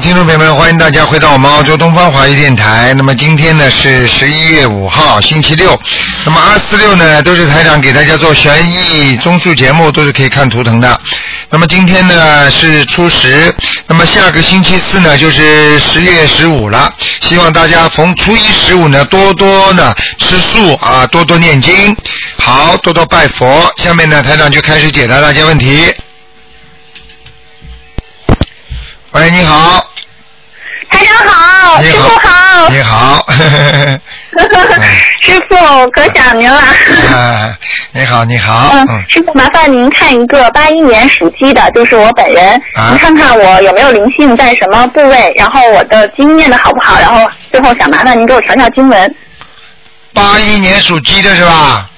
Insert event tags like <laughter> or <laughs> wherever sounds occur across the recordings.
听众朋友们，欢迎大家回到我们澳洲东方华语电台。那么今天呢是十一月五号，星期六。那么二四六呢都是台长给大家做悬疑综述节目，都是可以看图腾的。那么今天呢是初十，那么下个星期四呢就是十月十五了。希望大家逢初一十五呢多多呢吃素啊，多多念经，好，多多拜佛。下面呢台长就开始解答大家问题。喂，你好，好，师傅好，你好，<laughs> 师傅可想您了。啊，你好，你好，嗯嗯，，师傅麻烦您看一个八一年属鸡的，就是我本人，啊您看看我有没有灵性在什么部位，然后我的经念的好不好，然后最后想麻烦您给我调调经文。八一年属鸡的是吧？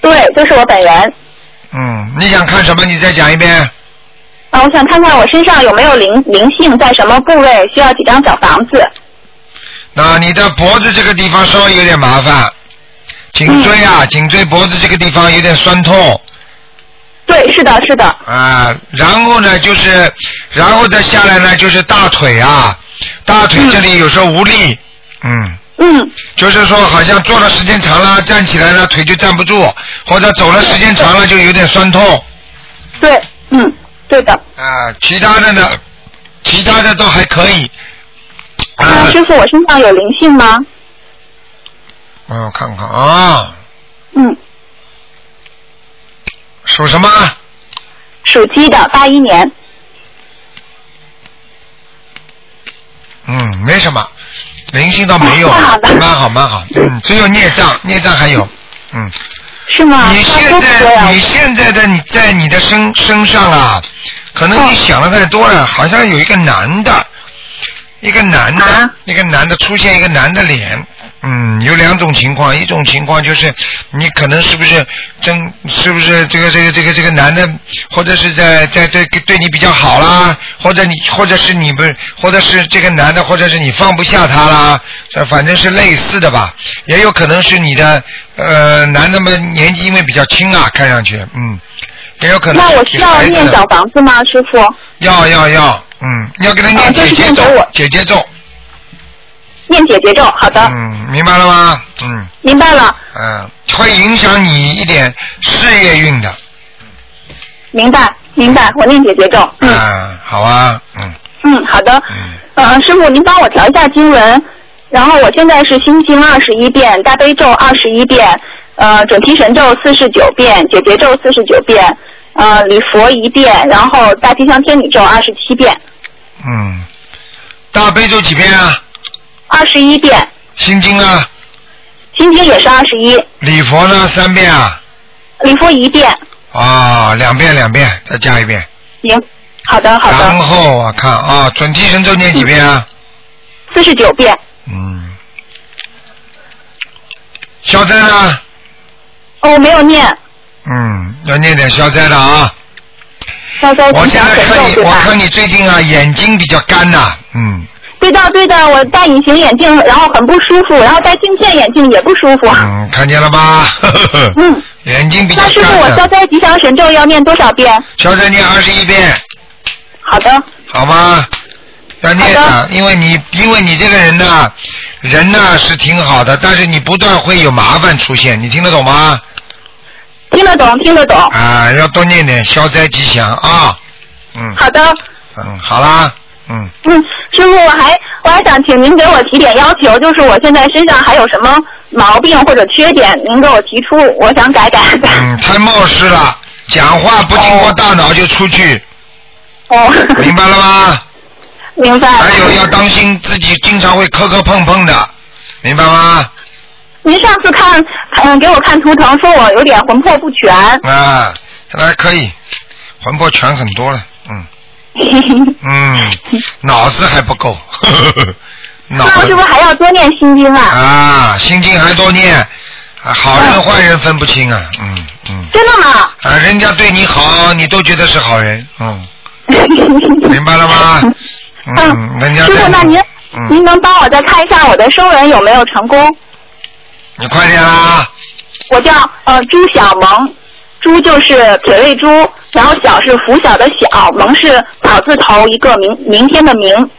对，就是我本人。嗯，你想看什么？你再讲一遍。啊，我想看看我身上有没有灵灵性在什么部位，需要几张小房子。那你的脖子这个地方稍微有点麻烦，颈椎啊，嗯颈椎脖子这个地方有点酸痛对，是的，是的。啊。然后呢，就是，然后再下来呢，就是大腿啊，大腿这里有时候无力，嗯。嗯，就是说，好像坐的时间长了，站起来了腿就站不住，或者走了时间长了就有点酸痛对，嗯，对的。啊。其他的呢，其他的都还可以。啊啊，，师傅，我身上有灵性吗？嗯，我看看啊，嗯，属什么？属鸡的，八一年。嗯，没什么，灵性倒没有，蛮好蛮好。嗯，只有孽障，孽障还有。嗯，是吗？你现在你现在的你在你的身身上啊，可能你想的太多了，好像有一个男的，一个男的，啊？一个男的出现一个男的脸。嗯，有两种情况，一种情况就是你可能是不是真是不是这个这个这个这个男的，或者是在在对对你比较好啦，或者你或者是你不是，或者是这个男的，或者是你放不下他啦，这反正是类似的吧，也有可能是你的呃男的们年纪因为比较轻啊，看上去嗯，也有可能那我需要念小房子吗，师傅？要要要，嗯，你要给他念姐姐咒姐姐咒，念姐姐咒，好的，嗯，明白了吗？嗯。明白了，嗯，会影响你一点事业运的。明白，明白，我念姐姐咒。嗯啊，好啊，嗯嗯，好的。嗯，呃，师傅，您帮我调一下经文。然后我现在是心经二十一遍，大悲咒二十一遍，呃，准提神咒四十九遍，姐姐咒四十九遍，呃，礼佛一遍，然后大吉祥天女咒二十七遍，嗯，大悲咒几遍啊？二十一遍，心经啊？心经也是二十一，礼佛呢？三遍啊？礼佛一遍。啊，两遍两遍，再加一遍。行，好的好的然，后我看啊，准提神咒念几遍啊？四十九遍。嗯。肖珍啊？哦，我没有念嗯，要念点消灾的啊。消灾吉我现祥神在看你？我看你最近啊，眼睛比较干呐、嗯。对的对的，我戴隐形眼镜，然后很不舒服，然后戴镜片眼镜也不舒服。嗯，看见了吧？<laughs> 嗯，<laughs> 眼睛比较那师傅，我消。灾吉祥神咒要念多少遍？消灾念二十一遍，好的，好吗？要念好的，因为你因为你这个人呢，人呢是挺好的，但是你不断会有麻烦出现，你听得懂吗？听得懂听得懂。啊，要多念点消灾吉祥啊。嗯好的，嗯，好啦，嗯，嗯，师傅，我还我还想请您给我提点要求，就是我现在身上还有什么毛病或者缺点，您给我提出，我想改改。嗯，太冒失了，讲话不经过大脑就出去，哦，明白了吗？<laughs> 明白。还有要当心自己经常会磕磕碰碰的，明白吗？您上次看，嗯，给我看图腾，说我有点魂魄不全。啊，还可以，魂魄全很多了，嗯 <laughs> 嗯，脑子还不够，<laughs> 那我是不是还要多念心经啊？啊，心经还多念，啊好人坏人分不清啊，嗯嗯，真的吗？啊，人家对你好，你都觉得是好人，嗯，<laughs> 明白了吗？嗯，人家师傅，那您、嗯，您能帮我再看一下我的收人有没有成功？你快点啦、啊！我叫呃朱小萌，朱就是铁胃朱，然后小是拂晓的小，萌是草字头一个明明天的明。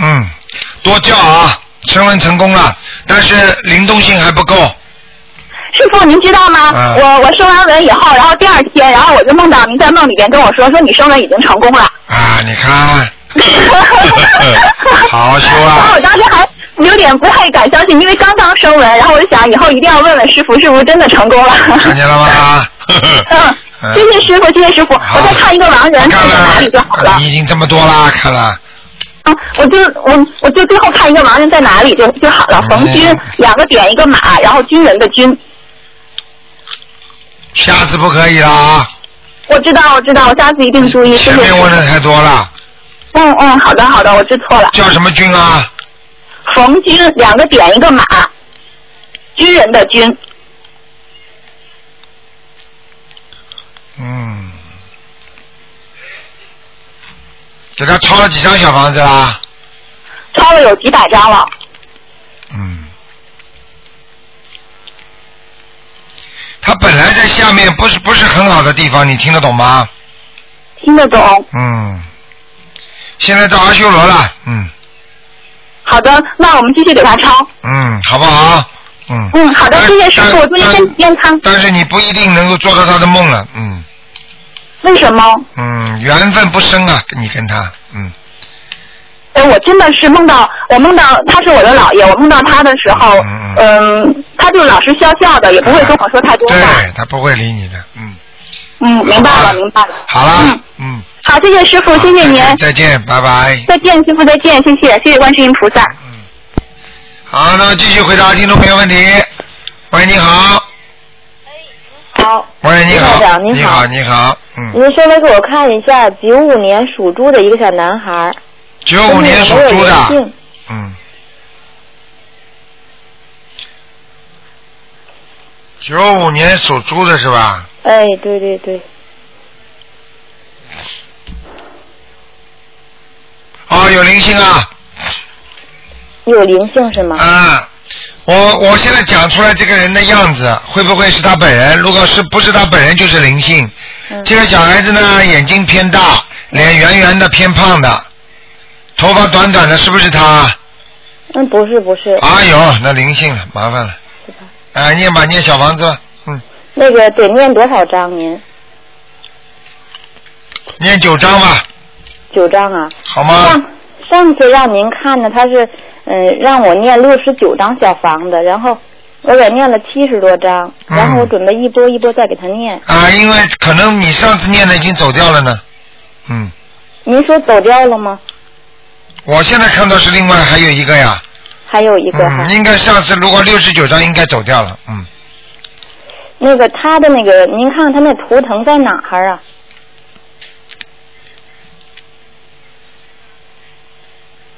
嗯，多叫啊！升温成功了，但是灵动性还不够。师傅，您知道吗？嗯我我升完文以后，然后第二天，然后我就梦到您在梦里边跟我说，说你升文已经成功了。啊，你看，<laughs> 好好修啊然后我当时还有点不太敢相信，因为刚刚升文，然后我就想以后一定要问问师傅是不是真的成功了。看见了吗？<laughs> 嗯，<laughs> 谢谢师傅，谢谢师傅。我再看一个盲人看在哪里就好了。你已经这么多啦，看了。啊，我就我我就最后看一个盲人在哪里就就好了。冯军嗯两个点一个马，然后军人的军。下次不可以了啊！我知道我知道，我下次一定注意。谢前面问的太多了，嗯嗯，好的好的，我知错了。叫什么军啊？冯军两个点一个马，军人的军。嗯，给他抄了几张小房子啦？抄了有几百张了。嗯，他本来在下面不是不是很好的地方，你听得懂吗？听得懂。嗯，现在到阿修罗了，嗯好的，那我们继续给他抄。嗯，好不好？嗯。嗯，好的，谢谢师傅，祝您身体健康。但是你不一定能够做到他的梦了，嗯为什么？嗯，缘分不深啊，你跟他，嗯哎，我真的是梦到，我梦到他是我的姥爷，我梦到他的时候，嗯嗯，他就老是笑笑的，也不会跟我说太多话。对他不会理你的，嗯。嗯，明白了，明白了。好了嗯，嗯，好，谢谢师傅，谢谢您。再见，拜拜。再见，师傅，再见，谢谢，谢谢观世音菩萨。嗯好，那么继续回答听众朋友问题。喂，你好。好，喂，你好你好你好，嗯，您稍微给我看一下九五年属猪的一个小男孩，九五年属猪的，嗯。九五年属猪的是吧？哎，对对对，哦，有灵性啊！有灵性是吗？啊，我我现在讲出来这个人的样子，会不会是他本人？如果是不是他本人，就是灵性。嗯这个小孩子呢，眼睛偏大，脸圆圆的，偏胖的，头发短短的，是不是他？嗯，不是不是，哎呦，那灵性了，麻烦了。是吧？啊，念吧，念小房子吧，嗯，那个得念多少章您？念九章吧，九章啊？好吗？上上次让您看的，他是嗯、让我念六十九张小房子，然后我给念了七十多章，嗯然后我准备一波一波再给他念。啊，因为可能你上次念的已经走掉了呢。嗯，您说走掉了吗？我现在看到是另外还有一个呀。还有一个哈。嗯，应该上次如果六十九张应该走掉了。嗯，那个他的那个，您看他那图腾在哪儿啊？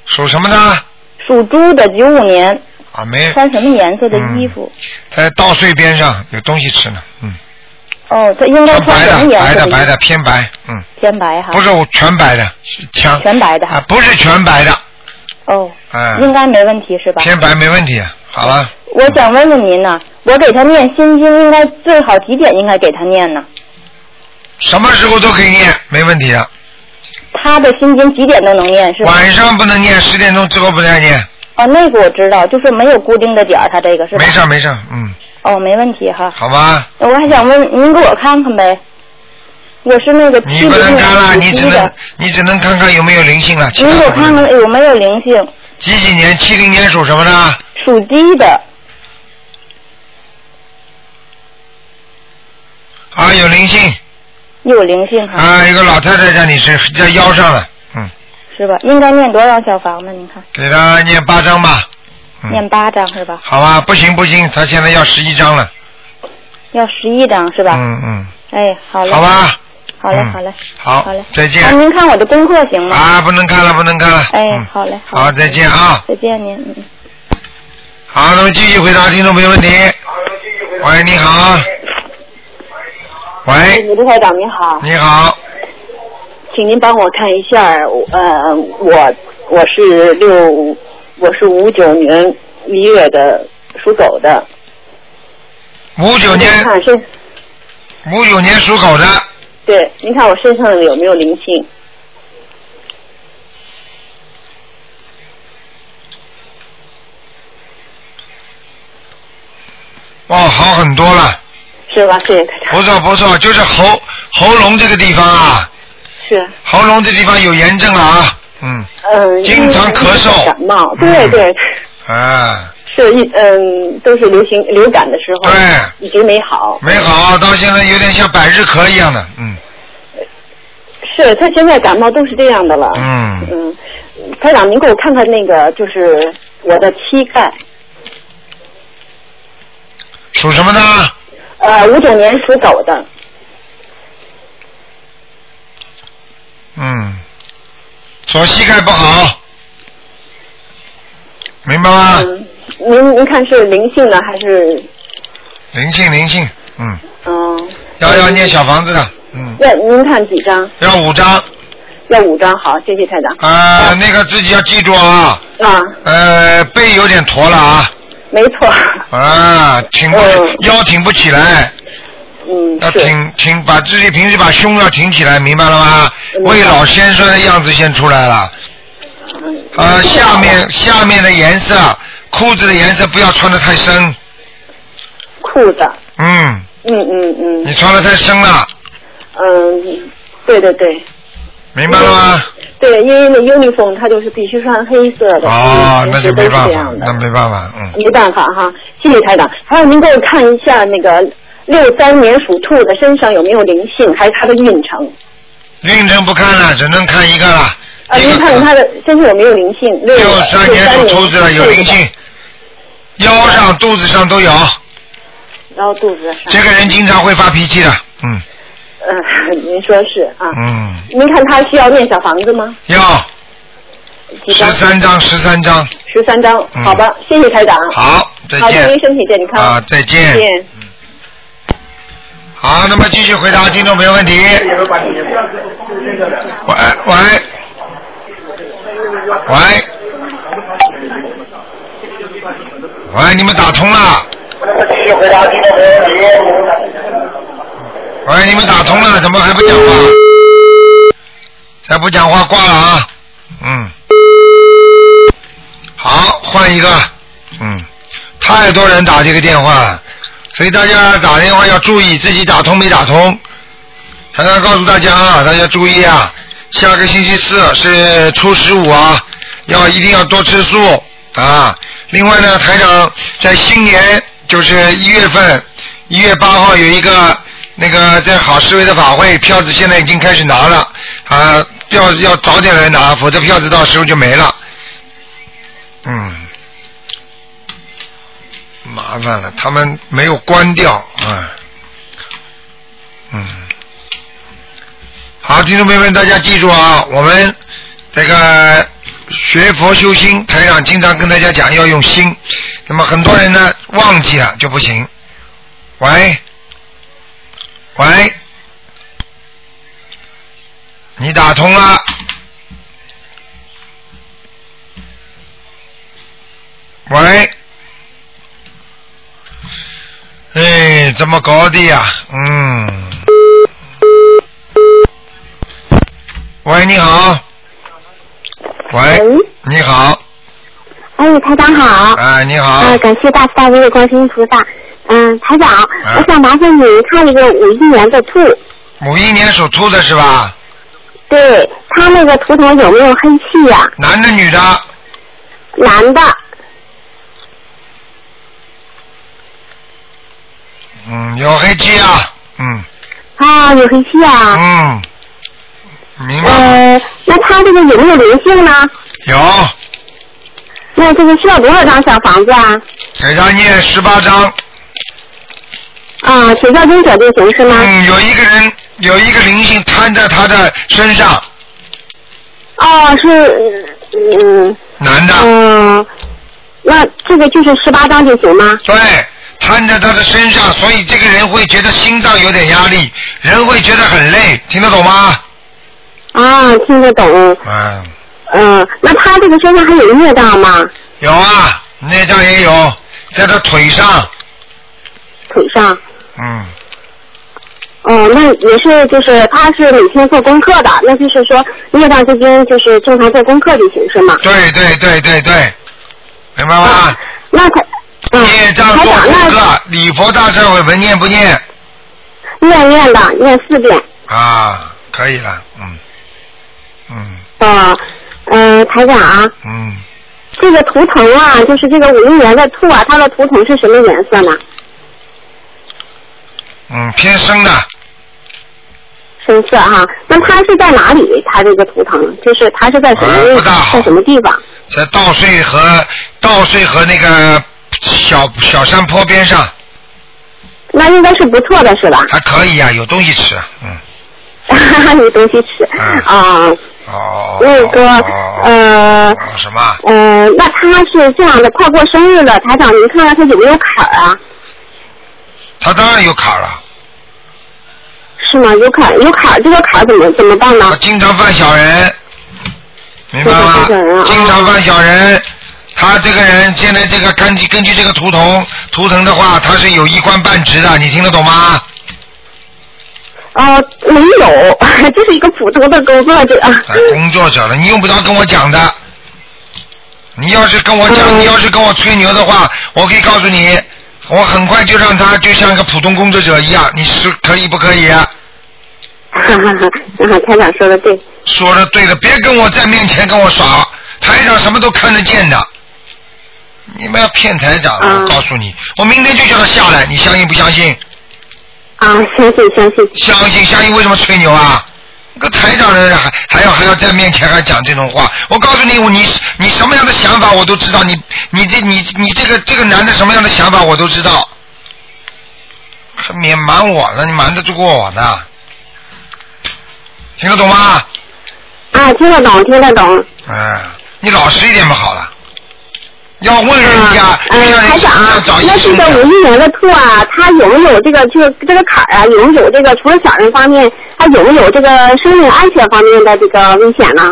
属什么的？属猪的，九五年，啊，没穿什么颜色的衣服？在稻穗边上有东西吃呢。嗯，哦，他应该穿白的？白的，白的，偏白。嗯，偏白哈。不是我全白的，是枪。全白的啊，不是全白的，哦，哎，应该没问题是吧？偏白没问题。好了，我想问问您呢，我给他念心经，应该最好几点应该给他念呢？什么时候都可以念，没问题的。他的心经几点都能念是吧？晚上不能念，十点钟之后不能念。哦，那个我知道，就是没有固定的点儿，他这个是吧？没事没事，嗯，哦，没问题哈。好吧。我还想问您给我看看呗，我是那个七你不能零看了，你只能，你只能看看有没有灵性了。您给我看看有没有灵性？几几年？七零年属什么的？属鸡的，啊，有灵性有灵性哈，啊，一个老太太在你身在腰上了，嗯，是吧？应该念多少小房子？您看，给她念八张吧。嗯，念八张是吧？好吧，不行不行，他现在要十一张了。要十一张是吧？嗯嗯，哎，好嘞。好。吧。嗯好嘞好嘞。好好嘞。再见那，您看我的功课行吗？啊，不能看了不能看了。哎嗯，好嘞。好，再见啊。再见您，嗯。好，那么继续回答听众朋友问题。喂，你好。喂，卢台长您好，你好，请您帮我看一下，呃，我我是六，我是五九年一月的，属狗的。五九年。看身。五九年属狗的。对，您看我身上有没有灵性？哦，好很多了。是吧？谢谢不错不错，就是喉喉咙这个地方啊。是。喉咙这地方有炎症了啊。嗯，嗯，经常咳嗽。感冒，对嗯。对，啊，是一嗯，都是流行流感的时候，对。一直没好。没好，到现在有点像百日咳一样的，嗯。是他现在感冒都是这样的了。嗯，嗯，台长，您给我看看那个，就是我的膝盖，属什么的？呃，五九年属狗的，嗯，左膝盖不好，明白吗？嗯，您您看是灵性的还是？灵性灵性，嗯，嗯？要要念小房子的，嗯，要您看几张？要五张，要五张，好，谢谢台长。呃，那个自己要记住啊，啊，呃，背有点驼了啊，没错，啊，挺不嗯。腰挺不起来，要嗯要，挺挺把自己平时把胸要挺起来，明白了吗？明白未老先生的样子先出来了。嗯呃，下面下面的颜色，裤子的颜色不要穿的太深，裤子，嗯，嗯嗯嗯你穿的太深了，嗯，对对对明白了吗？对，因为那 uniform 它就是必须穿黑色的，哦，那就没办法那没办法，嗯，没办法哈，谢谢台长。还有您给我看一下那个六三年属兔的身上有没有灵性，还是他的运程。运程不看了，只能看一个了。啊，您看看他的身上有没有灵性？六六三年属兔子的有灵性，腰上、肚子上都有。然后肚子上。这个人经常会发脾气的，嗯嗯，您说是啊。嗯，您看他需要念小房子吗？要十？三张，十三张。十三张。嗯好吧，谢谢台长。好，再好，祝见您。身体健康。啊，再见。再见。好，那么继续回答听众朋友问题。喂喂喂喂，你们打通了？喂，你们打通了，怎么还不讲话？再不讲话挂了啊！嗯，好，换一个。嗯，太多人打这个电话了，所以大家打电话要注意自己打通没打通。台长告诉大家啊，大家注意啊，下个星期四是初十五啊，要一定要多吃素啊。另外呢，台长在新年就是一月份，一月八号有一个那个在好思维的法会，票子现在已经开始拿了啊，要要早点来拿，否则票子到时候就没了。嗯，麻烦了，他们没有关掉啊。嗯，好，听众朋友们，大家记住啊，我们这个学佛修心，台长经常跟大家讲要用心。那么很多人呢忘记了就不行。喂，喂，你打通了。喂，怎么搞的呀？嗯。喂，你好。喂，喂你好，哎，台长好。哎，你好啊，，感谢大慈大悲的观世音菩萨。嗯，台长，啊我想麻烦你看一个五一年的兔，五一年属兔的是吧？对他那个图腾有没有黑气呀、男的女的？男的，嗯，有黑气啊，嗯啊，有黑气啊。嗯，明白那他这个有没有灵性呢？有，那这个需要多少张小房子啊？给他念十八张。啊，写教经者就行是吗？嗯，有一个人有一个灵性摊在他的身上，哦，是，嗯男的，嗯，那这个就是十八张就行吗？对，摊在他的身上，所以这个人会觉得心脏有点压力，人会觉得很累，听得懂吗？啊，听得懂。嗯，嗯，那他这个身上还有孽障吗？有啊，孽障也有，在他腿上，腿上？嗯，哦，那也是，就是他是每天做功课的，那就是说孽障之间就是正常做功课就行是吗？对对对对对，明白吗？那他嗯，业障做台长功课，礼佛大忏悔文念不念？念念的念四遍。啊，可以了，嗯，嗯啊，嗯，台长啊，嗯，这个图腾啊，就是这个五一年的兔啊，它的图腾是什么颜色呢？嗯，偏深的，深色哈、那它是在哪里？它这个图腾就是它是在什么在什么地方？在稻穗和稻穗和那个小小山坡边上，那应该是不错的是吧？还可以呀、有东西吃，嗯，<laughs> 有东西吃嗯啊。哦，那个哦呃哦什么？呃，那他是这样的，快过生日了，台长，您看看他有没有坎儿啊？他当然有坎儿了，是吗？有坎，有坎，这个坎怎么怎么办呢他？经常犯小人，明白吗？经常犯小人。他这个人现在这个根据根据这个图腾图腾的话，他是有一官半职的，你听得懂吗？呃，没有，<laughs> 就是一个普通的工作者。哎，工作者了，你用不着跟我讲的。你要是跟我讲，嗯你要是跟我吹牛的话，我可以告诉你，我很快就让他就像一个普通工作者一样，你是可以不可以啊？哈哈哈，哈台长说的对。说的对的，别跟我在面前跟我耍，台长什么都看得见的。你们要骗台长，嗯我告诉你，我明天就叫他下来，你相信不相信？啊，相信相信。相信相信，为什么吹牛啊？个台长人还还要还要在面前还讲这种话，我告诉你，我你你什么样的想法我都知道，你你这你你这个这个男的什么样的想法我都知道，还免瞒我呢，你瞒得住过我呢？听得懂吗？啊，听得懂，听得懂。嗯，你老实一点不，好了。要问人家，嗯，台长要找，医那这。个五一年的兔啊，它有没有这个就这个坎儿啊？有没有这个除了小人方面，它有没有这个生命安全方面的这个危险呢？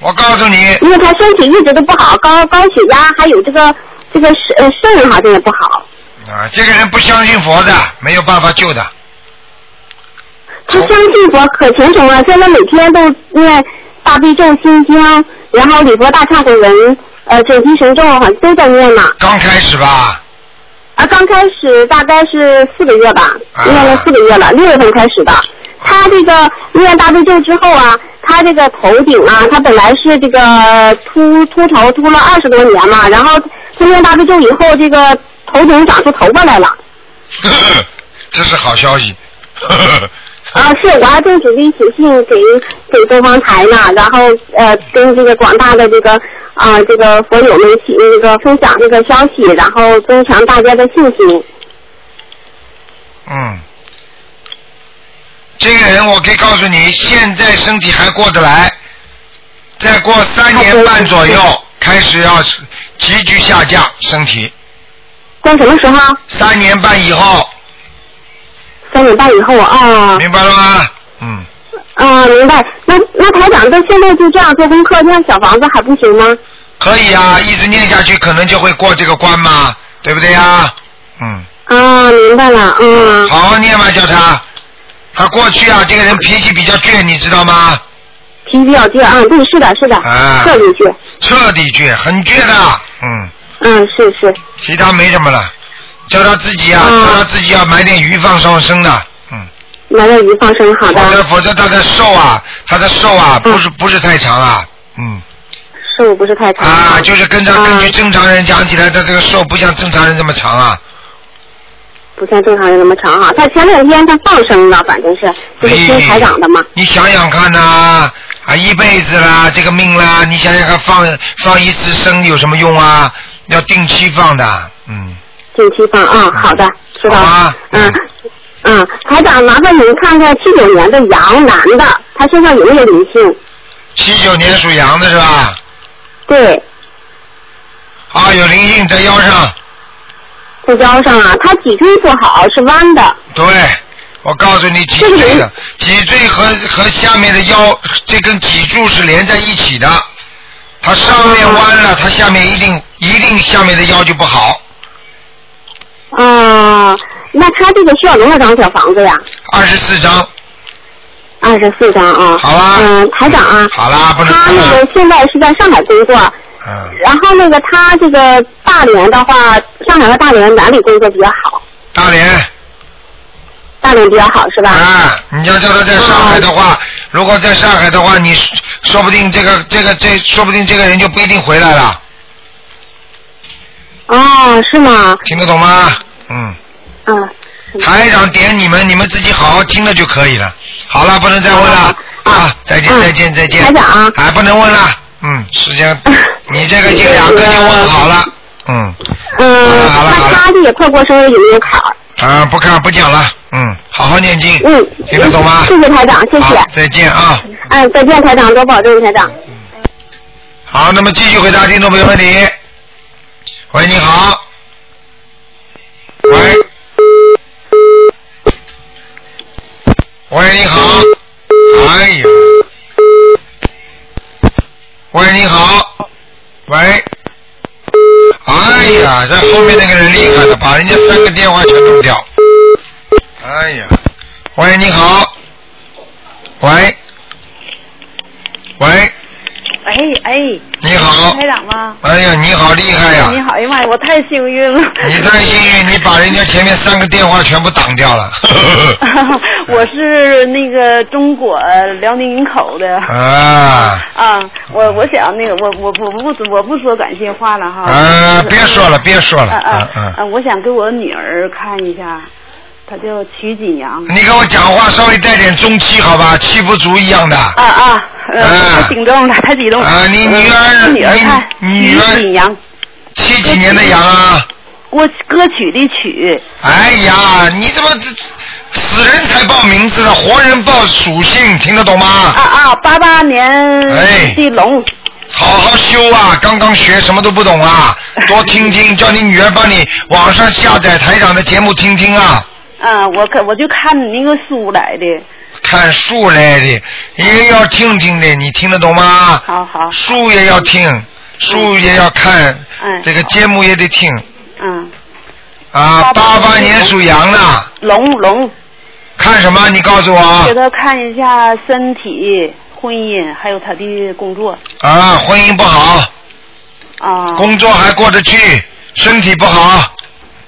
我告诉你，因为他身体一直都不好，高高血压，还有这个这个肾呃肾好像也不好。啊，这个人不相信佛的，没有办法救的。他相信佛可虔诚了，现在每天都念大悲咒心经，然后礼佛大忏悔文，呃准提神咒好像都在念呢。刚开始吧，啊，刚开始大概是四个月吧，啊念了四个月了，六月份开始的。他这个念大悲咒之后啊，他这个头顶啊，他本来是这个秃秃头秃了二十多年嘛，然后他念大悲咒以后，这个头顶长出头发来了。<laughs> 这是好消息。<laughs> <laughs> 啊，是，我还正准备写信给给东方台呢，然后呃跟这个广大的这个啊、这个佛友们起那个分享这个消息，然后增强大家的信心。嗯，这个人我可以告诉你，现在身体还过得来，再过三年半左右开始要急剧下降身体，在什么时候？三年半以后，三点半以后啊。明白了吗？嗯，啊，明白。那那台长，这现在就这样做功课，念小房子还不行吗？可以啊，一直念下去，可能就会过这个关嘛，对不对呀？嗯，啊，明白了，嗯。好好念嘛，叫他。他过去啊，这个人脾气比较倔，你知道吗？脾气比较倔啊，对，是的，是的，啊彻底倔。彻底倔，很倔的。嗯，嗯，是是。其他没什么了，叫他自己啊，啊叫他自己要买点鱼放上身的。嗯，买点鱼放生，好否则的。否则他的寿啊，他的寿啊，不是不是太长啊。嗯，寿不是太长。啊，就是跟着啊根据正常人讲起来，他这个寿不像正常人这么长啊。不像正常人那么长哈。他前两天他放生了，反正是就是听台长的嘛。你想想看呐、啊，一辈子啦，这个命啦，你想想看，放放一次生有什么用啊？要定期放的，嗯，近期放啊，好的，知道好了吧。嗯嗯，台长，麻烦您看看七九年的羊男的，他身上有没有灵性？七九年属羊的是吧？对，啊，有灵性在腰上，在腰上啊，他脊椎不好，是弯的。对，我告诉你，脊椎的脊椎和和下面的腰这根脊柱是连在一起的，它上面弯了，它下面一定一定下面的腰就不好。啊，那他这个需要多少张小房子呀？二十四张，二十四张啊。好吧嗯，台长啊。好啦，不能他那个现在是在上海工作，嗯，然后那个他这个大连的话，上海和大连哪里工作比较好？大连。大连比较好是吧？啊，你要叫他在上海的话，如果在上海的话，你说不定这个这个这说不定这个人就不一定回来了。哦，是吗？听得懂吗？嗯。嗯。台长点你们，你们自己好好听了就可以了。好了，不能再问了啊！再见再见再见。台长啊。哎，不能问了。嗯，时间，<laughs> 你这个已经两个就问好了。嗯。嗯，好了好了那他这个快过生日有没有坎儿？啊，不看不讲了。嗯，好好念经。嗯。听得懂吗？谢谢台长，谢谢好。再见啊！嗯，再见台长，多保重台长。好，那么继续回答听众朋友问题。喂，你好。喂。喂，你好。哎呀。喂，你好。喂。哎呀，这后面那个人厉害了，把人家三个电话全弄掉。哎呀。喂，你好。喂。喂。哎哎，你好台长吗？哎呀，你好厉害呀！你好，哎呀妈呀，我太幸运了。你太幸运，你把人家前面三个电话全部挡掉了。<laughs> 我是那个中国辽宁营口的。啊啊，我我想那个我我我不我不说感谢话了哈。啊，别说了，别说了，啊嗯啊嗯。啊！我想给我女儿看一下，她叫曲锦阳。你跟我讲话稍微带点中气好吧，气不足一样的。啊啊，呃，啊太激动了，太激动了。啊你女儿你女儿曲锦阳，七几年的羊啊？我歌曲的曲。哎呀，你怎么这死人才报名字的？活人报属性，听得懂吗？啊啊，八八年哎的龙。好好修啊！刚刚学什么都不懂啊，多听听，<laughs> 叫你女儿帮你网上下载台长的节目听听啊。啊，我看我就看你那个书来的。看书来的，也要听听的，你听得懂吗？好好。书也要听，书也要看，嗯这个节目也得听嗯，啊。八八年属羊的，龙龙，看什么？你告诉我给他看一下身体、婚姻，还有他的工作啊。婚姻不好，啊。工作还过得去，身体不好，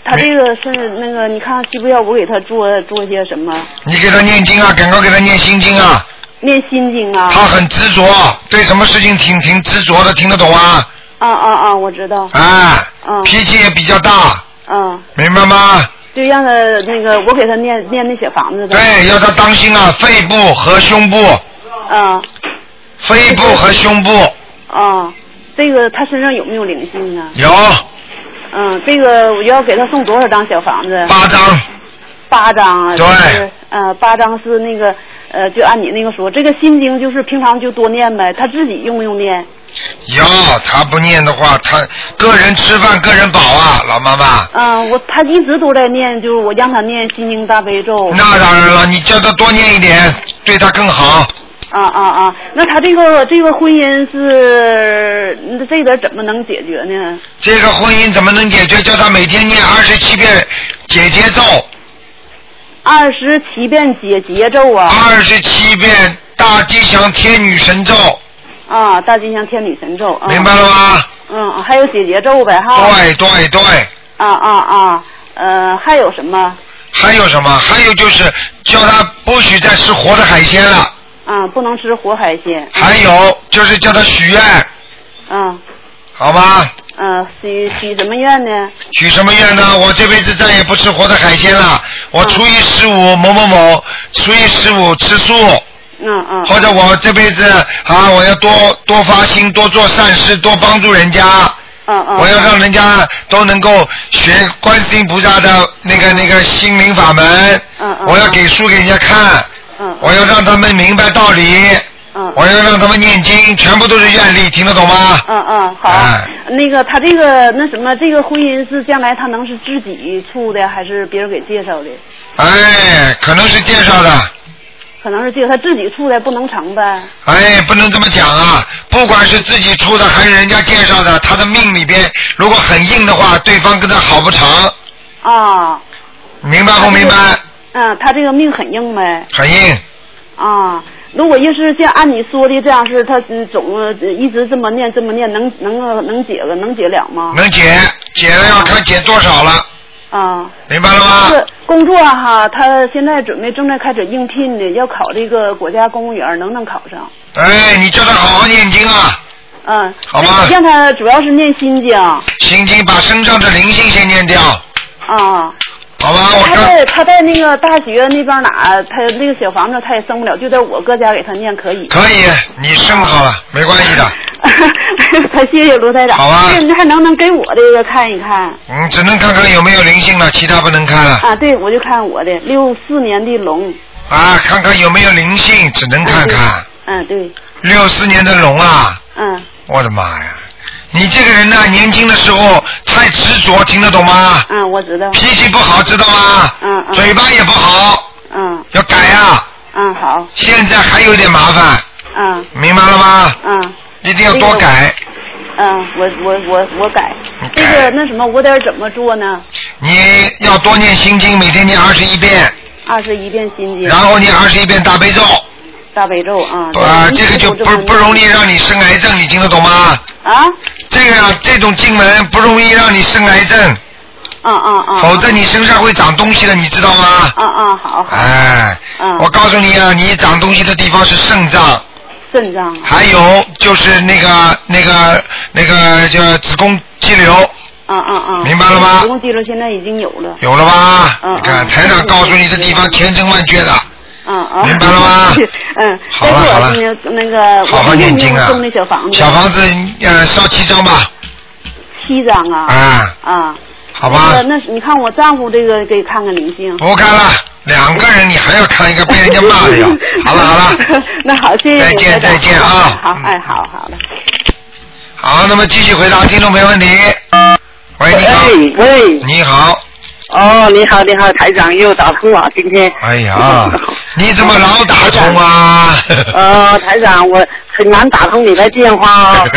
他这个是那个，你看需不需要我给他做做些什么？你给他念经啊，赶快给他念心经啊。念心经啊。他很执着，对什么事情挺挺执着的，听得懂吗？啊啊啊！我知道。啊，嗯。脾气也比较大，嗯，明白吗？就让他那个，我给他念念那些房子的。对，要他当心啊，肺部和胸部，嗯肺部和胸部啊，这个他身上有没有灵性啊？有嗯，这个我要给他送多少张小房子？八张。八张啊。对就是。呃，八张是那个呃，就按你那个说，这个心经就是平常就多念呗，他自己用不用念？要他不念的话，他个人吃饭个人饱啊，老妈妈。嗯，我他一直都在念，就是我让他念心经大悲咒。那当然了，你叫他多念一点，对他更好。啊啊啊！那他这个这个婚姻是那这个怎么能解决呢？这个婚姻怎么能解决？叫他每天念二十七遍解结咒，二十七遍解结咒啊！二十七遍大吉祥天女神咒，啊，大吉祥天女神咒。啊、明白了吗？嗯，还有解结咒呗哈。对对对。啊啊啊！呃，还有什么？还有什么？还有就是叫他不许再吃活的海鲜了。啊，不能吃活海鲜。还有就是叫他许愿，嗯好吧？嗯，许许什么愿呢？许什么愿呢？我这辈子再也不吃活的海鲜了。我初一十五某某某，初一十五吃素。嗯嗯。或者我这辈子啊，我要多多发心，多做善事，多帮助人家。嗯嗯。我要让人家都能够学观世音菩萨的那个那个心灵法门。嗯嗯。我要给书给人家看。嗯。我要让他们明白道理。嗯。我要让他们念经，全部都是愿力，听得懂吗？嗯嗯，好。哎那个他这个那什么，这个婚姻是将来他能是自己处的，还是别人给介绍的？哎，可能是介绍的。可能是介绍他自己处的，不能成呗。哎，不能这么讲啊！不管是自己处的还是人家介绍的，他的命里边如果很硬的话，对方跟他好不成，啊。明白不明白？嗯，他这个命很硬呗。很硬。啊，如果要是像按你说的这样是，他嗯总呃一直这么念这么念，能能呃能解个能解了吗？能解，解了要看解多少了，啊。明白了吗？是工作哈，他现在准备正在开始应聘呢，要考这个国家公务员，能不能考上？哎，你叫他好好念经啊，嗯，好吧你让他主要是念心经心经把身上的灵性先念掉，啊。好吧？我他在他在那个大学那边哪，他那个小房子他也生不了，就在我哥家给他念可以。可以，你生好了没关系的，<laughs> 他谢谢卢台长。好啊这你还能不能给我这个看一看？嗯，只能看看有没有灵性了，其他不能看了啊，对，我就看我的六四年的龙。啊，看看有没有灵性，只能看看。嗯，对，六四年的龙啊，嗯，我的妈呀！你这个人呢，年轻的时候太执着，听得懂吗？嗯，我知道。脾气不好，知道吗？嗯嗯。嘴巴也不好，嗯要改啊！嗯，好。现在还有点麻烦，嗯明白了吗？嗯一定要多改。嗯，我我我我改。这个那什么，我得怎么做呢？你要多念心经，每天念二十一遍，二十一遍心经。然后念二十一遍大悲咒。大悲咒啊。啊，这个就不不容易让你生癌症，你听得懂吗？啊？这个啊，这种进门不容易让你生癌症，嗯嗯嗯！否则你身上会长东西的，你知道吗？嗯嗯，好好。哎，嗯我告诉你啊，你长东西的地方是肾脏，肾脏。还有就是那个那个那个叫子宫肌瘤，嗯嗯嗯！明白了吗子宫肌瘤现在已经有了。有了吧？嗯你看台长告诉你的地方千真万确的，嗯啊。明白了吗？嗯。好了好了那个好好念经啊送那小房子。小房子呃烧七张吧，七张啊。啊，啊。好吧那那你看我丈夫这个给看看灵性。不看了，两个人你还要看一个被人家骂的呀？好 <laughs> 了好了，<laughs> 那好，谢谢再见再见啊好，哎，好好的。好，那么继续回答听众朋友问题。喂，你好，喂，你好，哦，你好，你好，台长又打通了，今天。哎呀，<laughs> 你怎么老打通啊？呃，<laughs> 台长，我很难打通你的电话哦。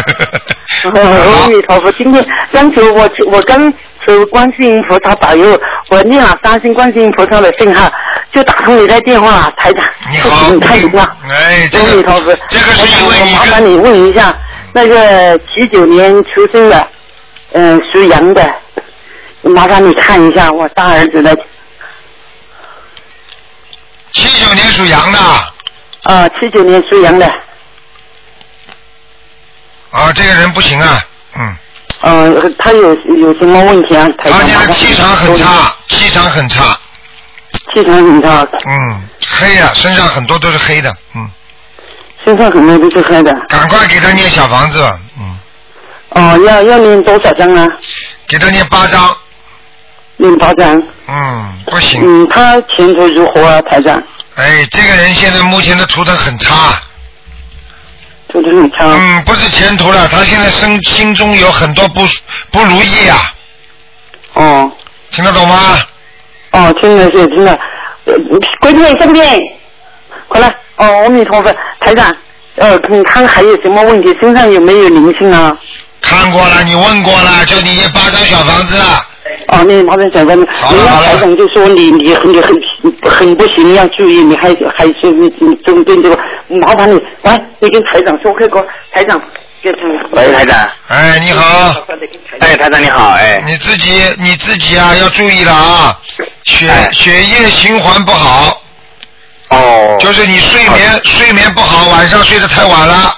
<laughs> 阿弥陀佛，今天刚才我我跟求观世音菩萨保佑，我念了三星观世音菩萨的信号，就打通你的电话了，台长。你好，你太灵了。哎，这阿弥陀佛，这个是因为我你麻烦你问一下，那个七九年出生的，嗯、属羊的，麻烦你看一下我大儿子的，七九年属羊的。啊，七九年属羊的，啊，这个人不行啊，嗯，嗯、他有有什么问题啊？他现在气场很差，气场很差，气场很差，嗯，黑的，身上很多都是黑的，嗯，身上很多都是黑的。赶快给他念小房子吧，嗯，哦，要要念多少张啊？给他念八张，念八张。嗯，不行，嗯，他前途如何啊，台长？哎，这个人现在目前的图腾很差，图腾很差。嗯，不是前途了，他现在心心中有很多不不如意啊，哦听得懂吗？哦，听得是听的，呃龟片生病，快来哦，阿弥陀佛，台长，呃，你看还有什么问题？身上有没有灵性啊？看过了，你问过了，就你念八张小房子。啊，那麻烦小问，好了好了人家台长就说你你你很很不行，要注意，你还还是你你针对这个，麻烦你来，你跟台长说开个，台长。喂，台长。哎，你好。哎，台长你好，哎。你自己你自己啊，要注意了啊，血哎血液循环不好，哦。就是你睡眠睡眠不好，晚上睡得太晚了，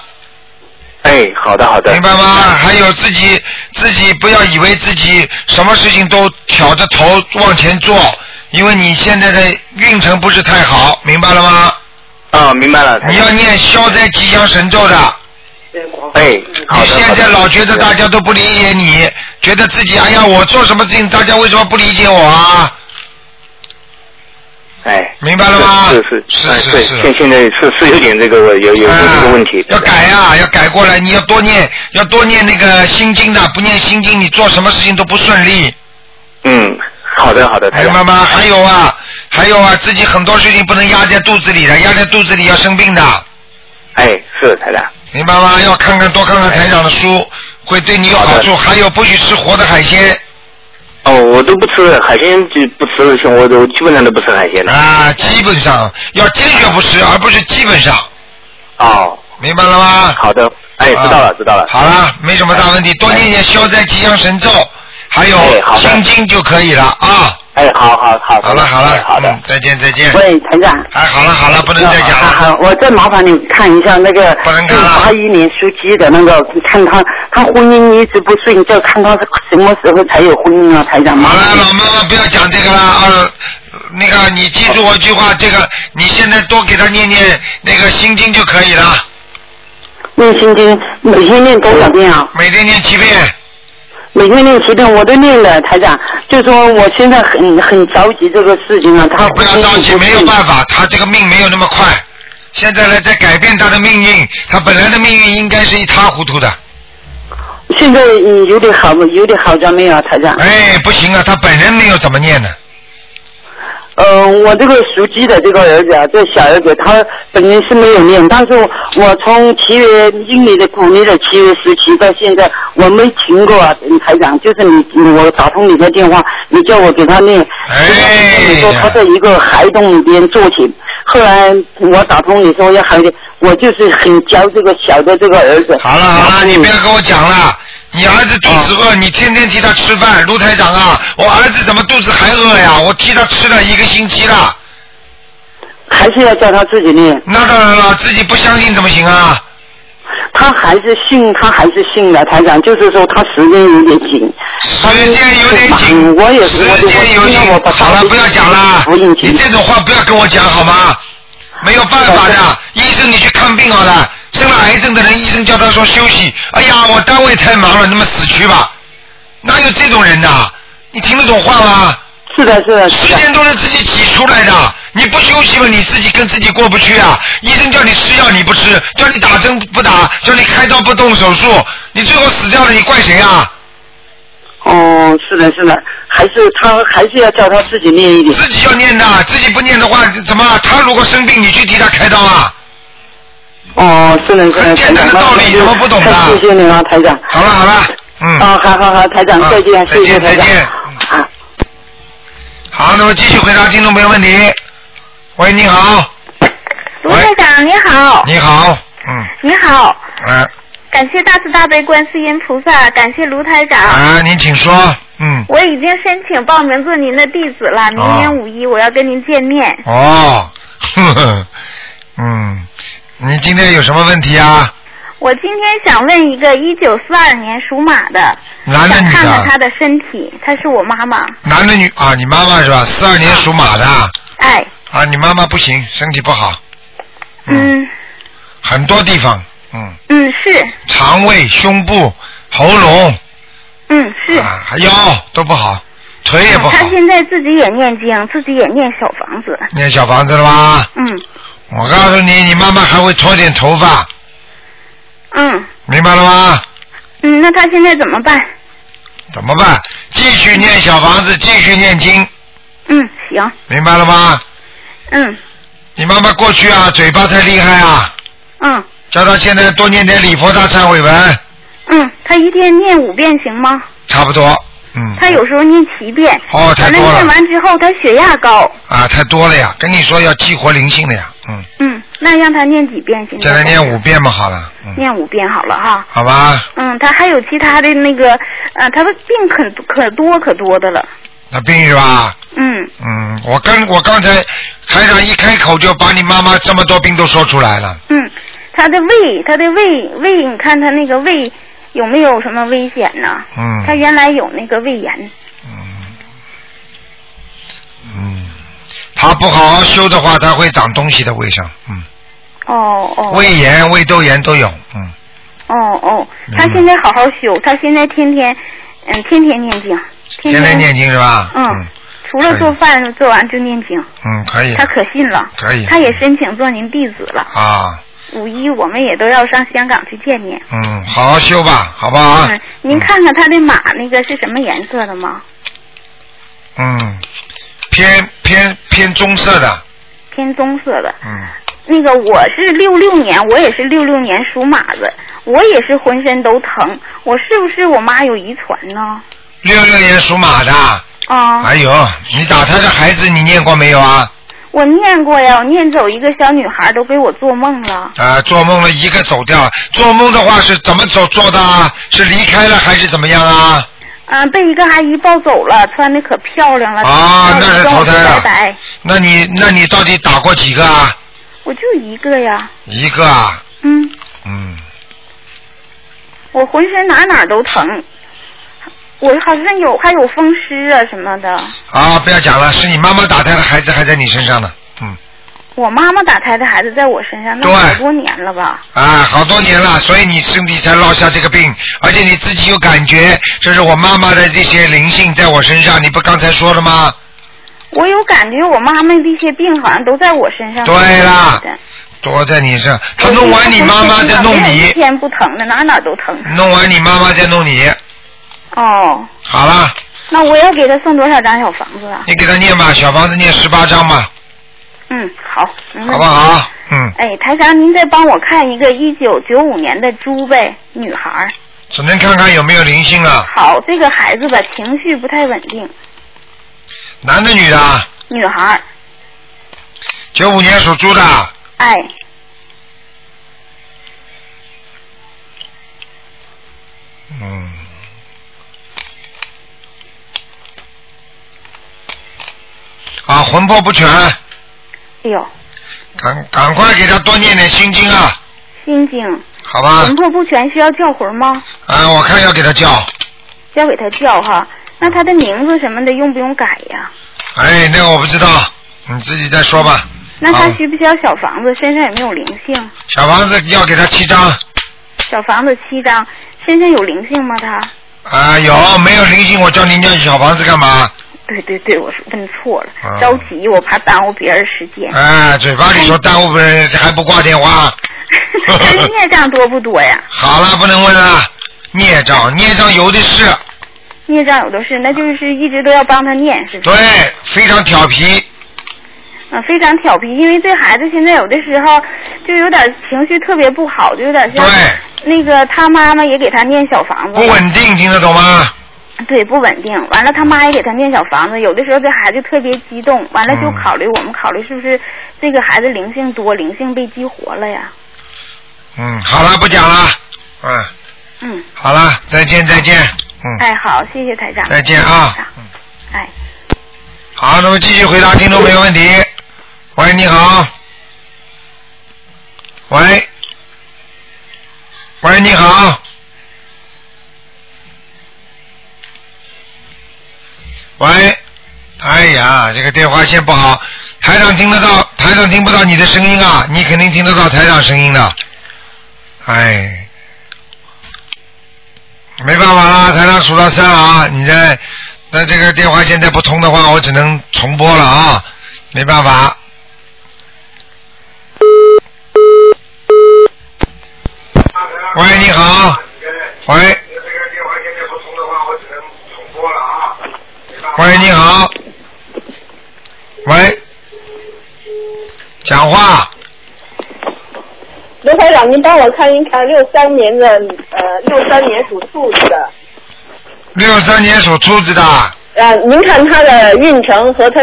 哎，好的好的。明白吗？还有自己自己不要以为自己什么事情都挑着头往前做，因为你现在的运程不是太好，明白了吗？啊，明白了。你要念消灾吉祥神咒的。哎，好你现在老觉得大家都不理解你，觉得自己哎呀，我做什么事情大家为什么不理解我啊？哎，明白了吗？是是是是是现现在是是有点这个有有有这个问题。要改啊、要改过来。你要多念，要多念那个心经的，不念心经，你做什么事情都不顺利，嗯，好的好的，台长。明白吗？还有啊，还有啊，自己很多事情不能压在肚子里的，压在肚子里要生病的，哎，是台长。明白吗？要看看多看看台长的书，会对你有好处。还有不许吃活的海鲜哦，我都不吃海鲜，就不吃，像我都基本上都不吃海鲜的。啊，基本上要坚决不吃，而不是基本上。哦，明白了吗？好的，哎，知道了，知道了。好了，没什么大问题，多念念消灾吉祥神咒，还有心经就可以了啊。哎，好好好。好了好了，好的嗯，再见再见。喂，团长。哎，好了好了，不能再讲了。好好，我再麻烦你看一下那个八一年属鸡的那个，看他他婚姻一直不顺，就看他是什么时候才有婚姻啊，台长。好了，老妈妈不要讲这个了啊。那个，你记住我一句话，这个你现在多给他念念那个心经就可以了。念心经每天念多少遍啊？每天念七遍。每天念十遍，我都念了，台长。就说我现在很很着急这个事情啊，他不要着急，没有办法，他这个命没有那么快。现在呢，在改变他的命运，他本来的命运应该是一塌糊涂的。现在嗯有点好，有点好转没有啊，台长？哎，不行啊，他本人没有怎么念呢。嗯，我这个属鸡的这个儿子啊，这小儿子他本人是没有念，但是我从七月阴历的古历的七月十七到现在，我没停过啊，台长，就是你我打通你的电话，你叫我给他念，哎你说他在一个孩洞里边坐起，后来我打通你说要孩子，我就是很教这个小的这个儿子。好了好了，你不要跟我讲了。你儿子肚子饿，你天天替他吃饭，卢台长啊，我儿子怎么肚子还饿呀？我替他吃了一个星期了。还是要叫他自己念。那当然了，自己不相信怎么行啊？他还是信，他还是信的，台长，就是说他时间有点紧。时间有点紧，我也是，我时间有点紧。好了，不要讲了，你这种话不要跟我讲好吗？没有办法的，医生你去看病好了。生了癌症的人，医生叫他说休息。哎呀，我单位太忙了，那么死去吧。哪有这种人呐？你听得懂话吗？是的，是的。时间都是自己挤出来的，你不休息了，你自己跟自己过不去啊。医生叫你吃药你不吃，叫你打针不打，叫你开刀不动手术，你最后死掉了，你怪谁啊？哦，是的，是的，还是他还是要叫他自己念一点。自己要念的，自己不念的话，怎么？他如果生病，你去替他开刀啊？哦，是的，是的，很简单的道理，怎么不懂的？谢谢你啊，台长。好了好了，嗯。哦，好好好，台长，再见，谢谢台长。啊。好，那么继续回答听众朋友问题。喂，你好。卢台长，你好。你好，嗯。你好。嗯。感谢大慈大悲观世音菩萨，感谢卢台长。啊，您请说，嗯。我已经申请报名做您的弟子了，明年五一我要跟您见面。哦，呵呵，嗯，你今天有什么问题啊？我今天想问一个一九四二年属马的，男的女的看看他的身体，他是我妈妈。男的女啊？你妈妈是吧？四二年属马的。哎。啊，你妈妈不行，身体不好，嗯很多地方，嗯，嗯是肠胃、胸部、喉咙嗯是。啊，还腰都不好，腿也不好他。现在自己也念经，自己也念小房子。念小房子了吗？嗯我告诉你，你妈妈还会脱点头发，嗯明白了吗？嗯，那她现在怎么办？怎么办？继续念小房子，继续念经，嗯行明白了吗？嗯你妈妈过去啊，嘴巴太厉害啊，嗯叫她现在多念点礼佛大忏悔文，嗯，她一天念五遍行吗？差不多，嗯，她有时候念七遍。哦太多了完念完之后，她血压高。啊，太多了呀，跟你说要激活灵性的呀，嗯，嗯，那让他念几遍行吗？现在念五遍吧，好了，嗯，念五遍好了哈。好吧，嗯，他还有其他的那个，呃，他的病可可多可多的了。那病是吧？嗯嗯，我刚我刚才台长一开口就把你妈妈这么多病都说出来了，嗯，他的胃，他的胃胃，你看他那个胃有没有什么危险呢？嗯他原来有那个胃炎。她不好好修的话，他会长东西的胃上，嗯，哦哦。胃炎、胃窦炎都有，嗯，哦哦，他现在好好修，他现在天天，嗯，天天念经，天天天念经是吧？嗯，除了做饭做完就念经，嗯，可以，他可信了。可以他也申请做您弟子了。啊，五一我们也都要上香港去见您。嗯，好好修吧，好不好？嗯，您看看他的马那个是什么颜色的吗？嗯，偏偏偏棕色的，偏棕色的。嗯，那个我是六六年，我也是六六年属马的，我也是浑身都疼，我是不是我妈有遗传呢？六六年属马的，啊，哎呦，你打他的孩子你念过没有啊？我念过呀，我念走一个小女孩都给我做梦了。啊，做梦了一个走掉了，做梦的话是怎么走做的啊？是离开了还是怎么样啊？嗯、被一个阿姨抱走了，穿的可漂亮了。啊那是跟我说投胎了。那你那你到底打过几个啊？我就一个呀，一个啊，嗯，嗯，我浑身哪哪都疼，我好像有还有风湿啊什么的。啊，不要讲了，是你妈妈打胎的孩子还在你身上呢，嗯，我妈妈打胎的孩子在我身上，那好多年了吧？啊，好多年了，所以你身体才落下这个病，而且你自己有感觉，这是我妈妈的这些灵性在我身上，你不刚才说了吗？我有感觉，我妈妈这些病好像都在我身上。对啦多在你身上，她弄完你妈妈再弄一你，天不疼的，哪哪都疼。弄完你妈妈再弄你，哦，好了，那我要给他送多少张小房子啊？你给他念吧，小房子念十八张吧，嗯，好，好不好？嗯，哎，台长，您再帮我看一个一九九五年的猪呗，女孩。只能看看有没有灵性啊，好，这个孩子吧，情绪不太稳定，男的女的啊？女孩儿，九五年属猪的，哎，嗯。啊，魂魄不全，哎呦，赶赶快给他多念点心经啊，心经，好吧魂？魄不全需要叫魂吗？啊，我看要给他叫，要给他叫哈。那他的名字什么的用不用改呀？哎，那个我不知道，你自己再说吧。那他需不需要小房子？身上有没有灵性？小房子要给他七张，小房子七张，身上有灵性吗？他？啊，有没有灵性？我叫您念小房子干嘛？对对对，我是问错了，啊着急，我怕耽误别人时间。哎，嘴巴里说耽误别人还不挂电话。孽障多不多呀？<laughs> 好了，不能问了。孽障，孽障有的是，孽障有的是，那就是一直都要帮他念，是不对是？，非常调皮。嗯，非常调皮，因为这孩子现在有的时候就有点情绪特别不好，就有点像那个他妈妈也给他念小房子，不稳定，听得懂吗？对，不稳定。完了，他妈也给他念小房子，有的时候这孩子特别激动，完了就嗯考虑、我们考虑是不是这个孩子灵性多，灵性被激活了呀？嗯，好了，不讲了。嗯，嗯，好了，再见，再见。嗯，哎，好，谢谢台长。再见啊哎。好，那么继续回答听众朋友问题。喂，你好。喂，喂，你好。喂，哎呀，这个电话线不好，台长听得到，台长听不到你的声音啊，你肯定听得到台长声音的。哎，没办法啦，台长数到三啊，你在，那这个电话现在不通的话，我只能重播了啊，没办法。喂，你好。喂。喂，你好。喂。讲话。刘台长，您帮我看一看六三年的呃六三年属兔子的，六三年属兔子的，啊，您看他的运程和他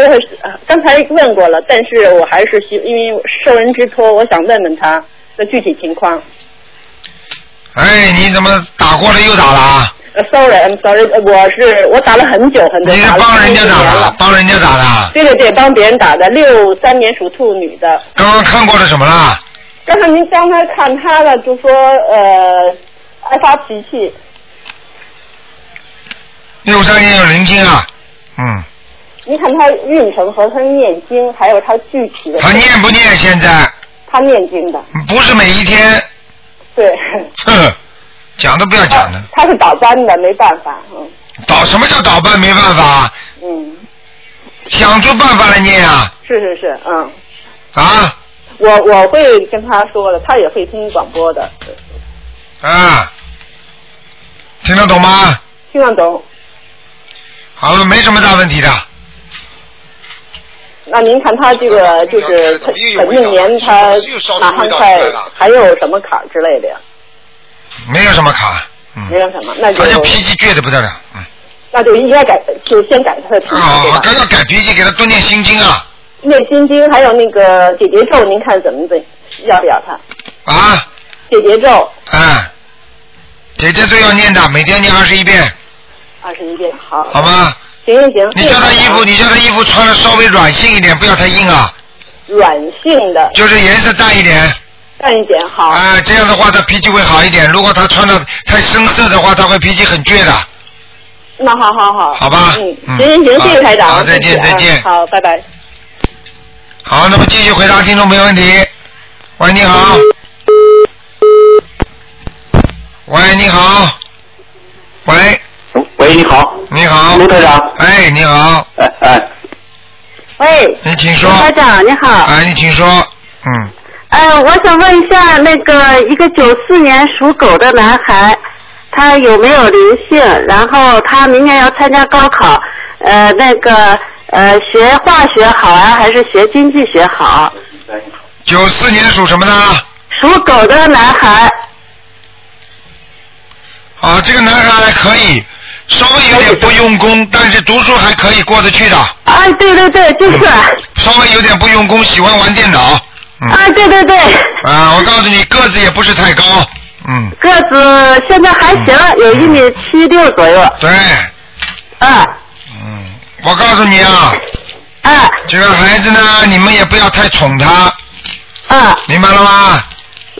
刚才问过了，但是我还是希因为受人之托，我想问问他的具体情况。哎，你怎么打过了又打了啊？呃，sorry，I'm sorry，呃我是我打了很久很久，你是帮人家打的帮人家打的。对对对，帮别人打的，六三年属兔女的。刚刚看过了什么啦？刚才您刚才看他了，就说呃爱发脾气，六三年有灵性啊，嗯，你看他运程和他念经，还有他具体的。他念不念现在？他念经的，不是每一天，对。哼，讲都不要讲的，他是倒班的，没办法，嗯倒什么叫倒班没办法？嗯，想出办法来念啊是是是，嗯，啊我我会跟他说的，他也会听广播的，啊！听得懂吗？听得懂。好了，没什么大问题的。那您看他这个就是他本命年，他马上快还有什么坎儿之类的呀？没有什么卡，没有什么，那就他就脾气倔得不得了，嗯，那就应该改，就先改他的脾气，对啊，刚要改脾气，给他多念心经啊，念心经还有那个解结咒，您看怎么的？要不要他？啊，解结咒啊，姐姐咒要念的，每天念二十一遍，二十一遍，好。好吧？行行行。你叫他衣服，你叫他衣服穿的稍微软性一点，不要太硬啊，软性的，就是颜色淡一点。淡一点好。哎，这样的话他脾气会好一点。如果他穿的太深色的话，他会脾气很倔的。那好好好。好吧嗯，嗯行行行，谢谢台长。好再见再见好，拜拜。好，那么继续回答听众朋友问题。喂，你好。喂，你好。喂。喂，你好。你好。卢台长。哎，你好。哎哎，喂，你请说。台长你好。哎，你请说。嗯，呃，我想问一下，那个一个九四年属狗的男孩，他有没有灵性？然后他明年要参加高考，呃，那个呃，学化学好啊，还是学经济学好？九四年属什么呢？属狗的男孩，啊，这个男孩还可以，稍微有点不用功，但是读书还可以过得去的。哎，对对对，就是。稍微有点不用功，喜欢玩电脑。嗯、啊，对对对，啊，我告诉你，个子也不是太高。嗯，个子现在还行，有一米七六左右。对，啊嗯我告诉你啊，啊这个孩子呢，你们也不要太宠他。啊。明白了吗？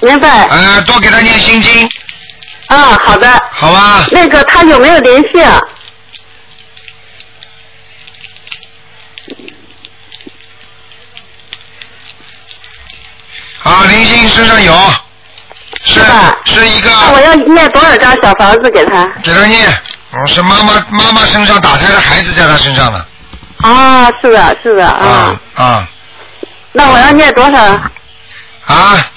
明白。啊，多给他念心经。啊，好的。好吧。那个他有没有灵性？啊，灵性身上有，是是一个。我要念多少张小房子给他？给他念，我是妈妈妈妈身上打胎的孩子在他身上的。啊，是的，是的啊。啊那我要念多少？啊！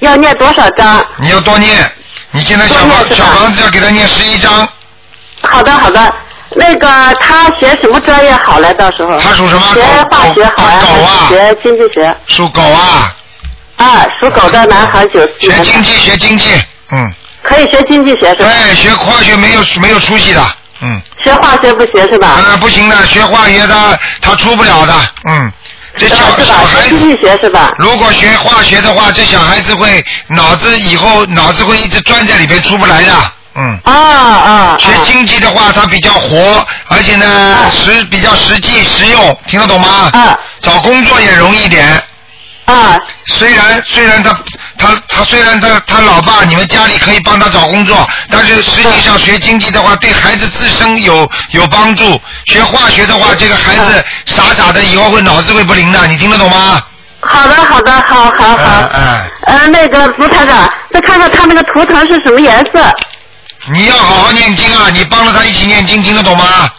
要念多少张？你要多念，你现在小房小房子要给他念十一张。好的，好的。那个他学什么专业好嘞？到时候。他属什么？学化学好呀，还是学经济学？属狗啊。啊，属狗的男孩九四学经济，学经济，嗯。可以学经济学是吧？对，学化学没有没有出息的，嗯。学化学不学是吧？啊，不行的，学化学他他出不了的，嗯。这小小孩子，经济学是吧？如果学化学的话，这小孩子会脑子以后脑子会一直钻在里边出不来的，嗯。啊啊。学经济的话，他比较活，而且呢实比较实际实用，听得懂吗？啊。找工作也容易一点。啊。虽然虽然他他他虽然他他老爸你们家里可以帮他找工作，但是实际上学经济的话，对孩子自身有有帮助。学化学的话，这个孩子傻傻的，以后会脑子会不灵的，你听得懂吗？好的，好的，好好好。哎，呃，那个卢台长，再看看他那个图腾是什么颜色？你要好好念经啊！你帮着他一起念经，听得懂吗？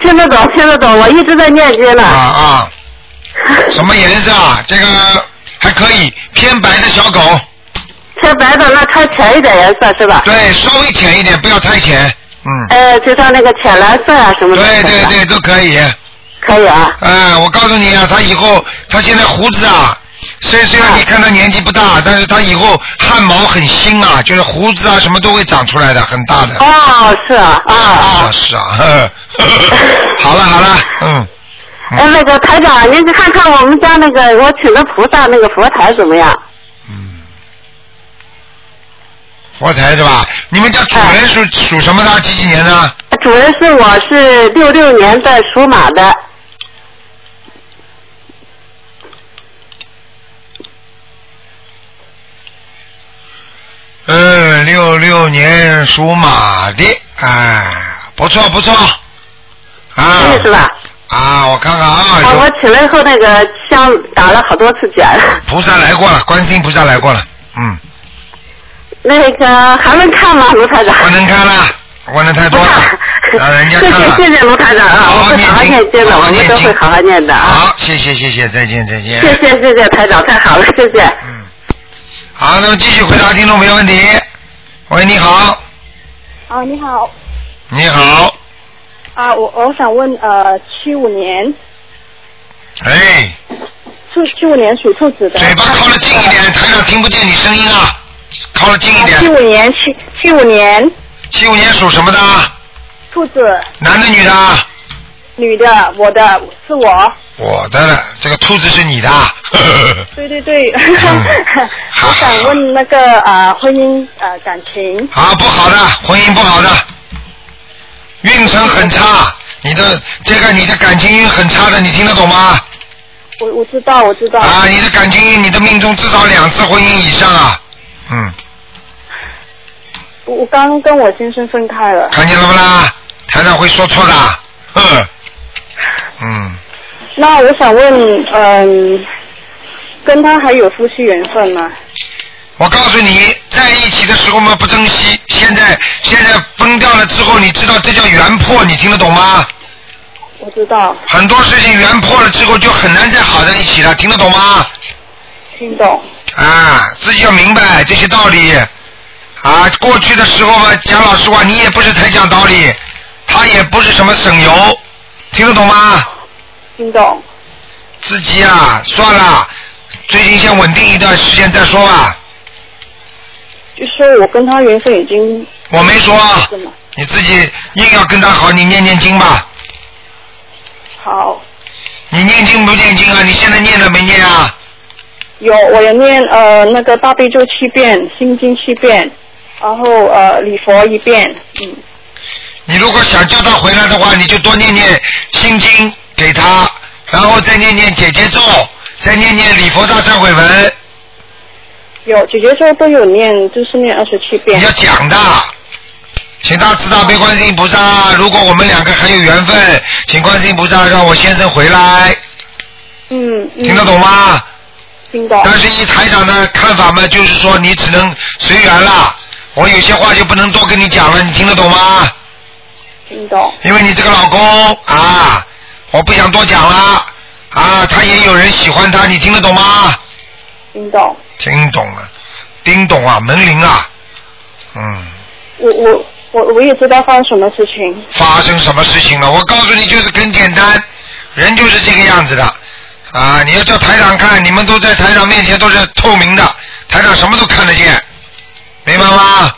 听得懂，听得懂，我一直在念经呢。啊啊！<laughs> 什么颜色啊？这个还可以，偏白的小狗。偏白的，那它浅一点颜色是吧？对，稍微浅一点，不要太浅。嗯。哎，就像那个浅蓝色啊什么的。对对对，都可以。可以啊。哎，我告诉你啊，他以后他现在胡子啊，虽虽然你看他年纪不大，但是他以后汗毛很新啊，就是胡子啊什么都会长出来的，很大的。哦，是啊，啊啊。是啊，呵呵好了好了，嗯。哎，那个台长，您去看看我们家那个我请的菩萨那个佛台怎么样？嗯佛台是吧？你们家主人属属什么的？几几年的？主人是我是六六年的属马的。嗯，六六年属马的，哎，不错不错。啊。是吧？啊，我看看啊。啊，我起来以后那个香打了好多次卷。<laughs> 菩萨来过了，观世音菩萨来过了，嗯。那个还能看吗，卢台长？不能看了，问的太多了，让人家谢看了。谢谢谢卢台长啊，我会好好念经的，我们都会好好念的啊。好，谢谢谢谢，再见再见。谢谢谢谢台长，太好了，谢谢。嗯好，那么继续回答听众朋友问题。喂，你好，啊，你好，你好，啊，我我想问，呃，七五年，哎，兔七五年属兔子的。嘴巴靠得近一点，台上听不见你声音啊，靠得近一点。七五年，七七五年，七五年属什么的？兔子，男的女的？女的，我的是我。我的了，这个兔子是你的。<laughs> 对对对，嗯 <laughs> 我想问那个啊、婚姻呃感情。啊，不好的，婚姻不好的，运程很差，你的这个你的感情运很差的，你听得懂吗？我我知道我知道。啊，你的感情运，你的命中至少两次婚姻以上啊，嗯，我我刚跟我先生分开了。看见了不啦？台长会说错的，嗯，嗯，那我想问，嗯、跟他还有夫妻缘分吗？我告诉你，在一起的时候嘛不珍惜，现在现在分掉了之后，你知道这叫缘破，你听得懂吗？我知道，很多事情缘破了之后就很难再好在一起了，听得懂吗？听懂。啊，自己要明白这些道理。啊，过去的时候嘛，讲老实话，你也不是太讲道理，他也不是什么省油，听得懂吗？听懂。自己啊，算了，最近先稳定一段时间再说吧。就说我跟他缘分已经我没说，是吗？你自己硬要跟他好，你念念经吧。好，你念经不念经啊？你现在念了没念啊？有我有念呃那个大悲咒七遍，心经七遍，然后呃礼佛一遍，嗯，你如果想叫他回来的话，你就多念念心经给他，然后再念念姐姐咒，再念念礼佛大忏悔文。有姐姐说都有念，就是念二十七遍。你要讲的，请大慈大悲观世音菩萨，如果我们两个还有缘分，请观世音菩萨让我先生回来，嗯，嗯听得懂吗？听懂。但是以台长的看法嘛，就是说你只能随缘了，我有些话就不能多跟你讲了，你听得懂吗？听懂。因为你这个老公啊，我不想多讲了啊，他也有人喜欢他，你听得懂吗？听懂。听懂了，叮咚啊，门铃啊，嗯，我我我我也知道发生什么事情。发生什么事情了？我告诉你，就是很简单，人就是这个样子的啊！你要叫台长看，你们都在台长面前都是透明的，台长什么都看得见，明白吗？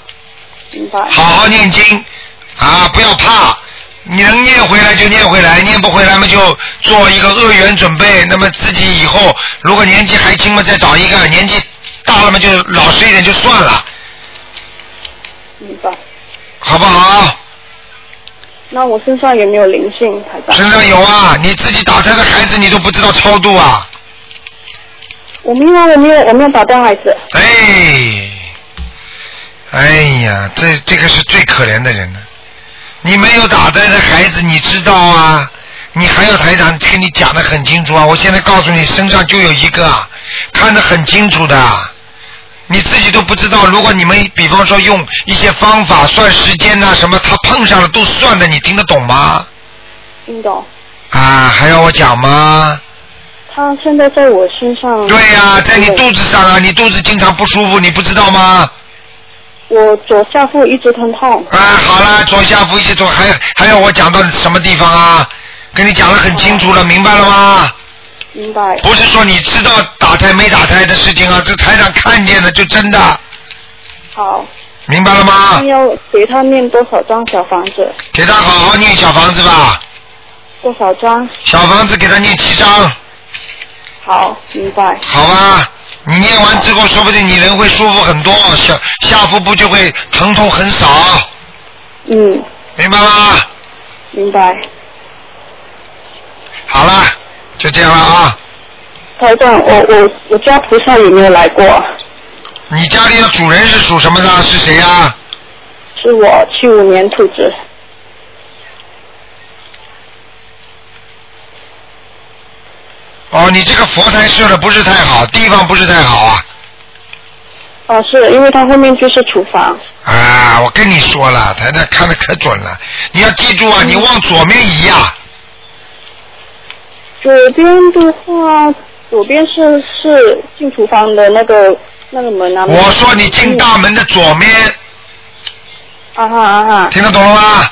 明白。好好念经啊，不要怕。你能念回来就念回来，念不回来嘛就做一个恶缘准备。那么自己以后如果年纪还轻嘛，再找一个；年纪大了嘛就老实一点就算了，明白。好不好？那我身上有没有灵性，身上有啊，你自己打胎的孩子你都不知道超度啊！我没有，我没有，我没有打掉孩子。哎，哎呀，这这个是最可怜的人了。你没有打胎的孩子，你知道啊？你还要台长跟你讲的很清楚啊！我现在告诉你，身上就有一个，看得很清楚的。你自己都不知道，如果你们比方说用一些方法算时间呐、什么，他碰上了都算的，你听得懂吗？听懂。啊，还要我讲吗？他现在在我身上。对呀、在你肚子上啊，你肚子经常不舒服，你不知道吗？我左下腹一直疼痛。啊，好了，左下腹一直痛，还还要我讲到什么地方啊？跟你讲的很清楚了，明白了吗？明白。不是说你知道打胎没打胎的事情啊，这台上看见的就真的，好。明白了吗那？要给他念多少张小房子？给他好好念小房子吧，多少张？小房子给他念七张，好，明白。好吧？你念完之后，说不定你人会舒服很多，下下腹部就会疼痛很少，嗯，明白吗？明白。好了，就这样了啊。台长，我我我家菩萨有没有来过？你家里的主人是属什么的？是谁呀、是我七五年兔子。哦，你这个佛台设的不是太好，地方不是太好啊。啊，是因为它后面就是厨房。啊，我跟你说了，台台看的可准了。你要记住啊，你往左面移呀、左边的话，左边是是进厨房的那个那个门啊。我说你进大门的左面，啊哈啊哈。听得懂了吗？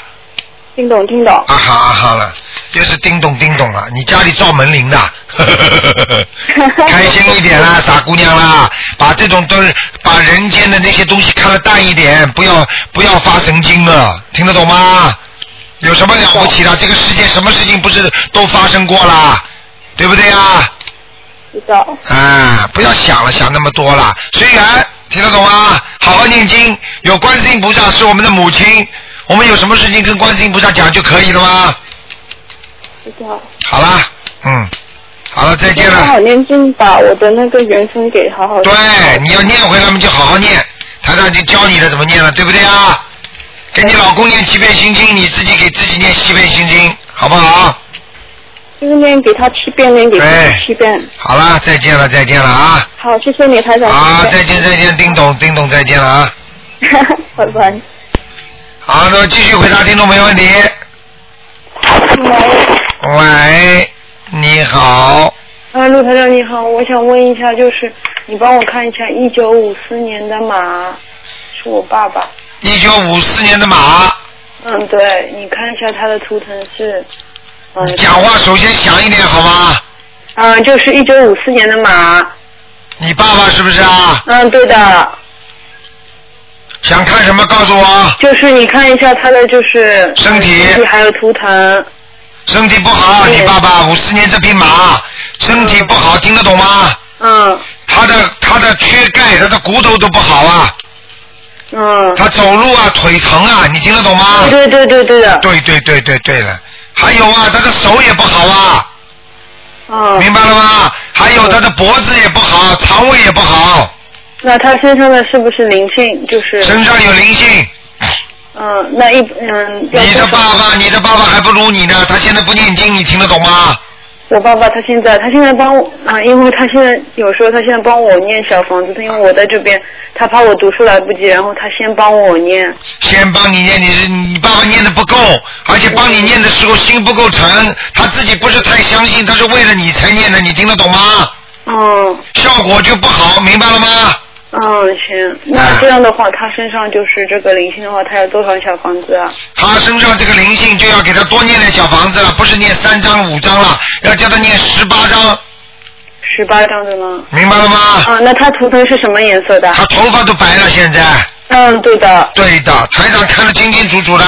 听懂听懂。啊哈啊哈了，又是叮咚叮咚了。你家里造门铃的，<laughs> 开心一点啦，傻姑娘啦，把这种都把人间的那些东西看得淡一点，不要不要发神经了，听得懂吗？有什么了不起的？这个世界什么事情不是都发生过了，对不对啊？知道。啊，不要想了，想那么多了，随缘，听得懂吗？好好念经，有观世音菩萨是我们的母亲，我们有什么事情跟观世音菩萨讲就可以了吗？知道。好啦，嗯，好了，再见了。好好念经，把我的那个缘分给好好。对，你要念回来嘛，就好好念，台长就教你了怎么念了，对不对啊？给你老公念七遍心经，你自己给自己念七遍心经，好不好？就是念给他七遍，念给自哎己七遍。好了，再见了，再见了啊！好，谢谢你，台长。好，再见再见，叮咚叮咚，再见了啊！<laughs> 拜拜。好，那么继续回答听众朋友问题。喂，你好，啊，陆台长你好，我想问一下，就是你帮我看一下，一九五四年的马是我爸爸。一九五四年的马，嗯，对，你看一下他的图腾是，嗯，讲话首先响一点好吗？嗯，就是一九五四年的马。你爸爸是不是啊？嗯，对的，想看什么告诉我？就是你看一下他的就是身体还有图腾。身体不好，你爸爸五四年这匹马身体不好，听得懂吗？嗯。他的他的缺钙，他的骨头都不好啊。嗯。他走路啊，腿疼啊，你听得懂吗？对对对对的。对对对对对了，还有啊，他的手也不好啊。嗯。明白了吗？还有他的脖子也不好，肠胃也不好，那他身上的是不是灵性？就是。身上有灵性。嗯，那一嗯。你的爸爸，你的爸爸还不如你呢，他现在不念经，你听得懂吗？我爸爸他现在他现在帮我啊，因为他现在有时候他现在帮我念小房子，他因为我在这边，他怕我读书来不及，然后他先帮我念。先帮你念，你是你爸爸念的不够，而且帮你念的时候心不够诚，他自己不是太相信，他是为了你才念的，你听得懂吗？嗯。效果就不好，明白了吗？嗯，行。那这样的话，他身上就是这个灵性的话，他要多少小房子啊？他身上这个灵性就要给他多念点小房子了，不是念三张五张了，要叫他念十八张，十八张的吗？明白了吗？啊，那他图腾是什么颜色的？他头发都白了，现在。嗯，对的。对的，台长看得清清楚楚的，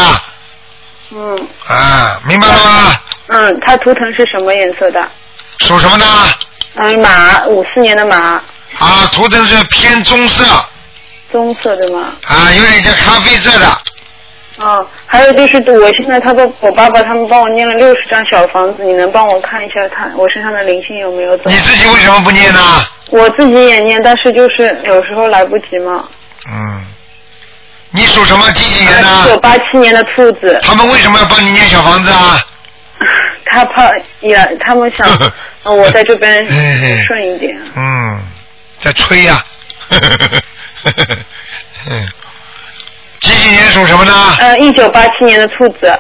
嗯啊，明白了吗？嗯，他图腾是什么颜色的？属什么的？嗯，马，五四年的马，啊，图腾是偏棕色，棕色的吗？啊，有点像咖啡色的。啊，还有就是我现在他的我爸爸他们帮我念了六十张小房子，你能帮我看一下他我身上的灵性有没有走？你自己为什么不念呢？我自己也念，但是就是有时候来不及嘛。嗯，你属什么？几几年的？一九八七年的兔子。他们为什么要帮你念小房子啊？<laughs> 他怕也，他们想 <laughs> 呃我在这边顺一点。嗯，在吹呀、嗯，<laughs> 几几年属什么呢？呃，一九八七年的兔子。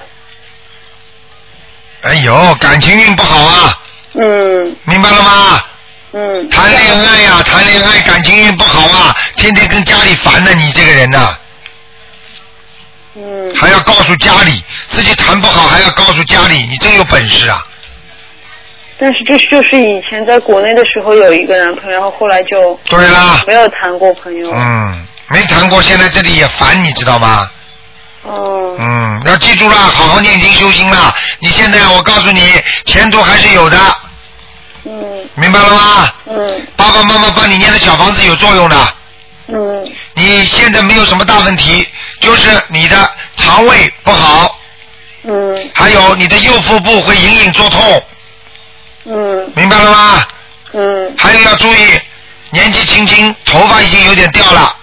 哎呦，感情运不好啊，嗯明白了吗？嗯。谈恋爱呀、谈恋爱感情运不好啊，天天跟家里烦的你这个人呐、嗯。还要告诉家里自己谈不好，还要告诉家里，你真有本事啊！但是这就是以前在国内的时候有一个男朋友，然后后来就对啦没有谈过朋友。嗯，没谈过，现在这里也烦，你知道吗？哦。嗯，要记住了，好好念经修心啦。你现在我告诉你，前途还是有的。嗯。明白了吗？嗯。爸爸妈妈帮你念的小房子有作用的。嗯。你现在没有什么大问题，就是你的肠胃不好，嗯还有你的右腹部会隐隐作痛，嗯明白了吗？嗯还有要注意，年纪轻轻，头发已经有点掉了，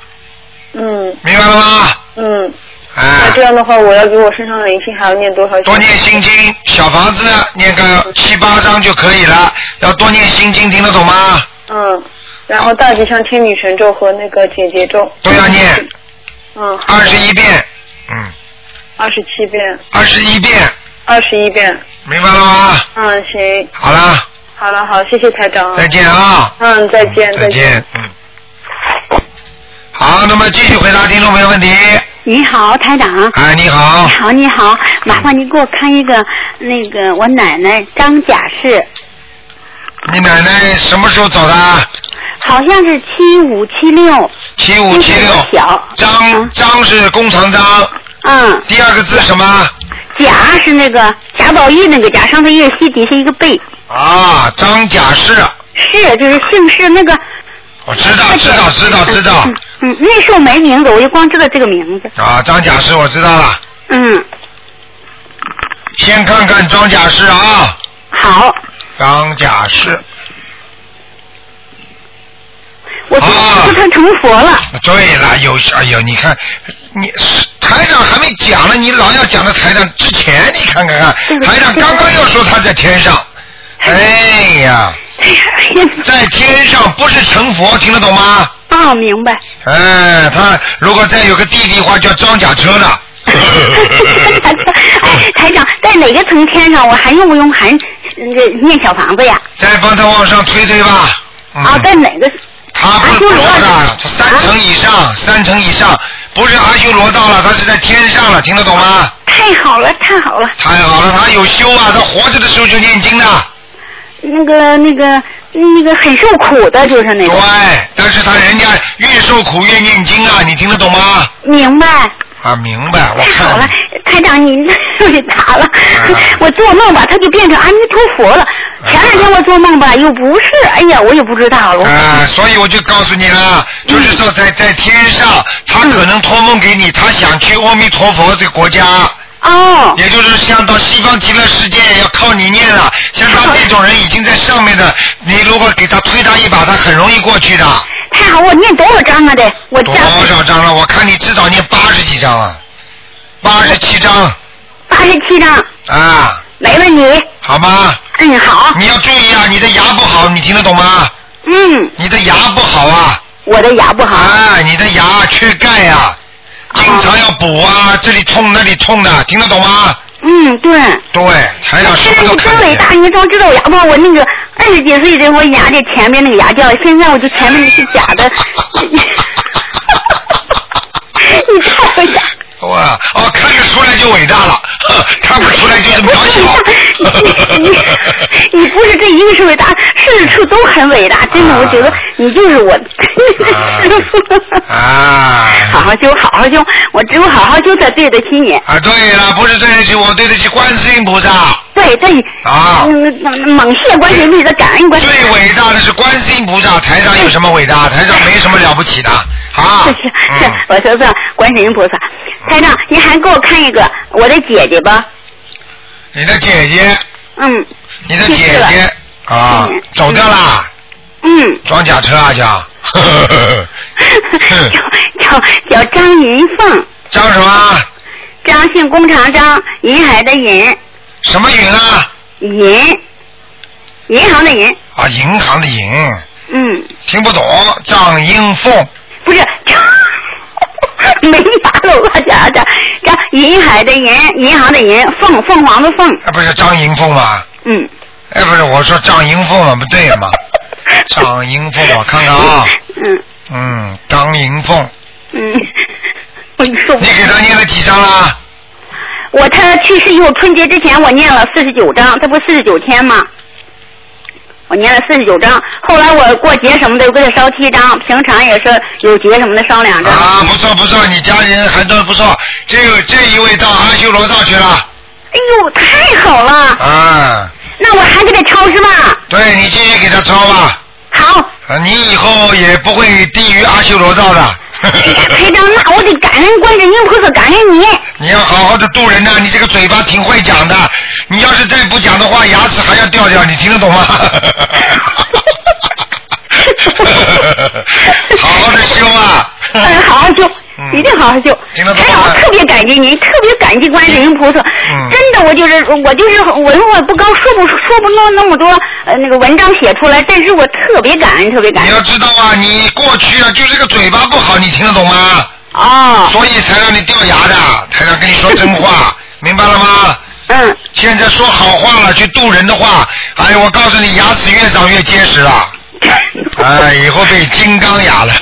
嗯明白了吗？嗯。哎那这样的话，我要给我身上的灵性还要念多少？多念心经，小房子念个七八章就可以了，要多念心经，听得懂吗？嗯，然后大吉祥天女神咒和那个解结咒都要念。嗯。二十一遍，嗯，二十七遍。二十一遍，二十一遍。明白了吗？嗯，行。好了，好了，好，谢谢台长。再见啊。嗯，再见，再见，嗯。好，那么继续回答听众朋友问题。你好，台长。哎，你好你。好，你好，麻烦你给我看一个那个我奶奶张甲氏，你奶奶什么时候走的？好像是七五七六。七五七六。小。张张是工长张。嗯。第二个字什么？贾是那个贾宝玉那个贾，上头一个西，底下一个贝。啊，张贾氏，是，就是姓氏那个。我知道，知道，知道，知道。嗯，那时候没名字，我就光知道这个名字。啊，张贾氏，我知道了。嗯。先看看张贾氏啊。好。张贾氏。我说他成佛了。对了，有哎呦，你看，你台长还没讲呢，你老要讲到台长之前，你看看看，台长刚刚又说他在天上，哎呀，在天上不是成佛，听得懂吗？啊，明白。哎，他如果再有个弟弟的话，叫装甲车呢。<laughs> 台长在哪个层天上？我还用不用还那个念小房子呀？再帮他往上推推吧。啊，在哪个？他不是说的，三层以上，三层以上，不是阿修罗道了，他是在天上了，听得懂吗？太好了，太好了。太好了，他有修啊，他活着的时候就念经的。那个、那个、那个很受苦的，就是那个。对，但是他人家越受苦越念经啊，你听得懂吗？明白。啊，明白，我看。好了，台长，你给打了，<laughs> 我做梦吧，他就变成阿弥陀佛了。前两天我做梦吧，又不是，哎呀，我也不知道了。啊，所以我就告诉你了，就是说在在天上，他可能托梦给你，他想去阿弥陀佛这个国家。哦。也就是像到西方极乐世界要靠你念了，像他这种人已经在上面的，你如果给他推他一把，他很容易过去的。太好，我念多少章啊？得我。多少章了？我看你至少念八十几章啊，八十七章。八十七章。啊。没问题。好吗？嗯，好。你要注意啊，你的牙不好，你听得懂吗？嗯。你的牙不好啊。我的牙不好。啊，你的牙缺钙呀，经常要补啊，这里痛那里痛的，听得懂吗？嗯，对。对，材料什么都看真伟大，你装知道我牙不，我那个二十几岁的我牙的前面那个牙掉了，现在我就前面那是假的。你太伟大。哇，哦，看得出来就伟大了，看不出来就是渺小。你你你不是这一个是伟大，事处都很伟大，真的，我觉得你就是我 <laughs> 师傅。啊。<laughs> 好好修，好好修，我只有好好修才对得起你。啊，对了，不是对得起我，对得起观世音菩萨。对对。啊。嗯，猛谢观世音菩萨，感恩观世音。最伟大的是观世音菩萨，台上有什么伟大？台上没什么了不起的。<laughs> 啊。是是，我说说观世音菩萨。台长，您还给我看一个我的姐姐吧。你的姐姐。嗯。你的姐姐啊，走掉啦。嗯。装甲车啊，叫。<laughs> 叫叫叫张银凤。张什么？张姓工长张，银海的银。什么银啊？银。银行的银。啊，银行的银。嗯。听不懂，张英凤。不是。<laughs> 没法了，我家的，这银海的银，银行的银，凤凤凰的凤。啊，不是张银凤吗？嗯。哎，不是，我说张银凤嘛，不对嘛。<laughs> 张银凤，我看看啊。嗯。嗯，张银凤。嗯。<laughs> 我。你给他念了几张了？我他去世以后，春节之前我念了四十九章，这不四十九天吗？我念了四十九章，后来我过节什么的，我给他烧七张，平常也是有节什么的烧两张。啊，不错不错，你家人还都不错。这个这一位到阿修罗道去了。哎呦，太好了！啊。那我还给他抄是吧？对，你继续给他抄吧。好。啊，你以后也不会低于阿修罗道的。台长，那我得感恩观世音菩萨，感恩你。<laughs> 你要好好的度人呐，你这个嘴巴挺会讲的。你要是再不讲的话，牙齿还要掉掉，你听得懂吗？<laughs> 好好的修啊！嗯，好好修，一定好好修。听得懂台长，我特别感激您，特别感激观世音菩萨。嗯。真的，我就是我就是文化不高，说不说不弄那么多呃那个文章写出来，但是我特别感恩，特别感恩。你要知道啊，你过去啊，就这个嘴巴不好，你听得懂吗？哦。所以才让你掉牙的，台长跟你说真话，<laughs> 明白了吗？嗯。现在说好话了，去渡人的话，哎，我告诉你，牙齿越长越结实了。<laughs> 哎，以后被金刚牙了。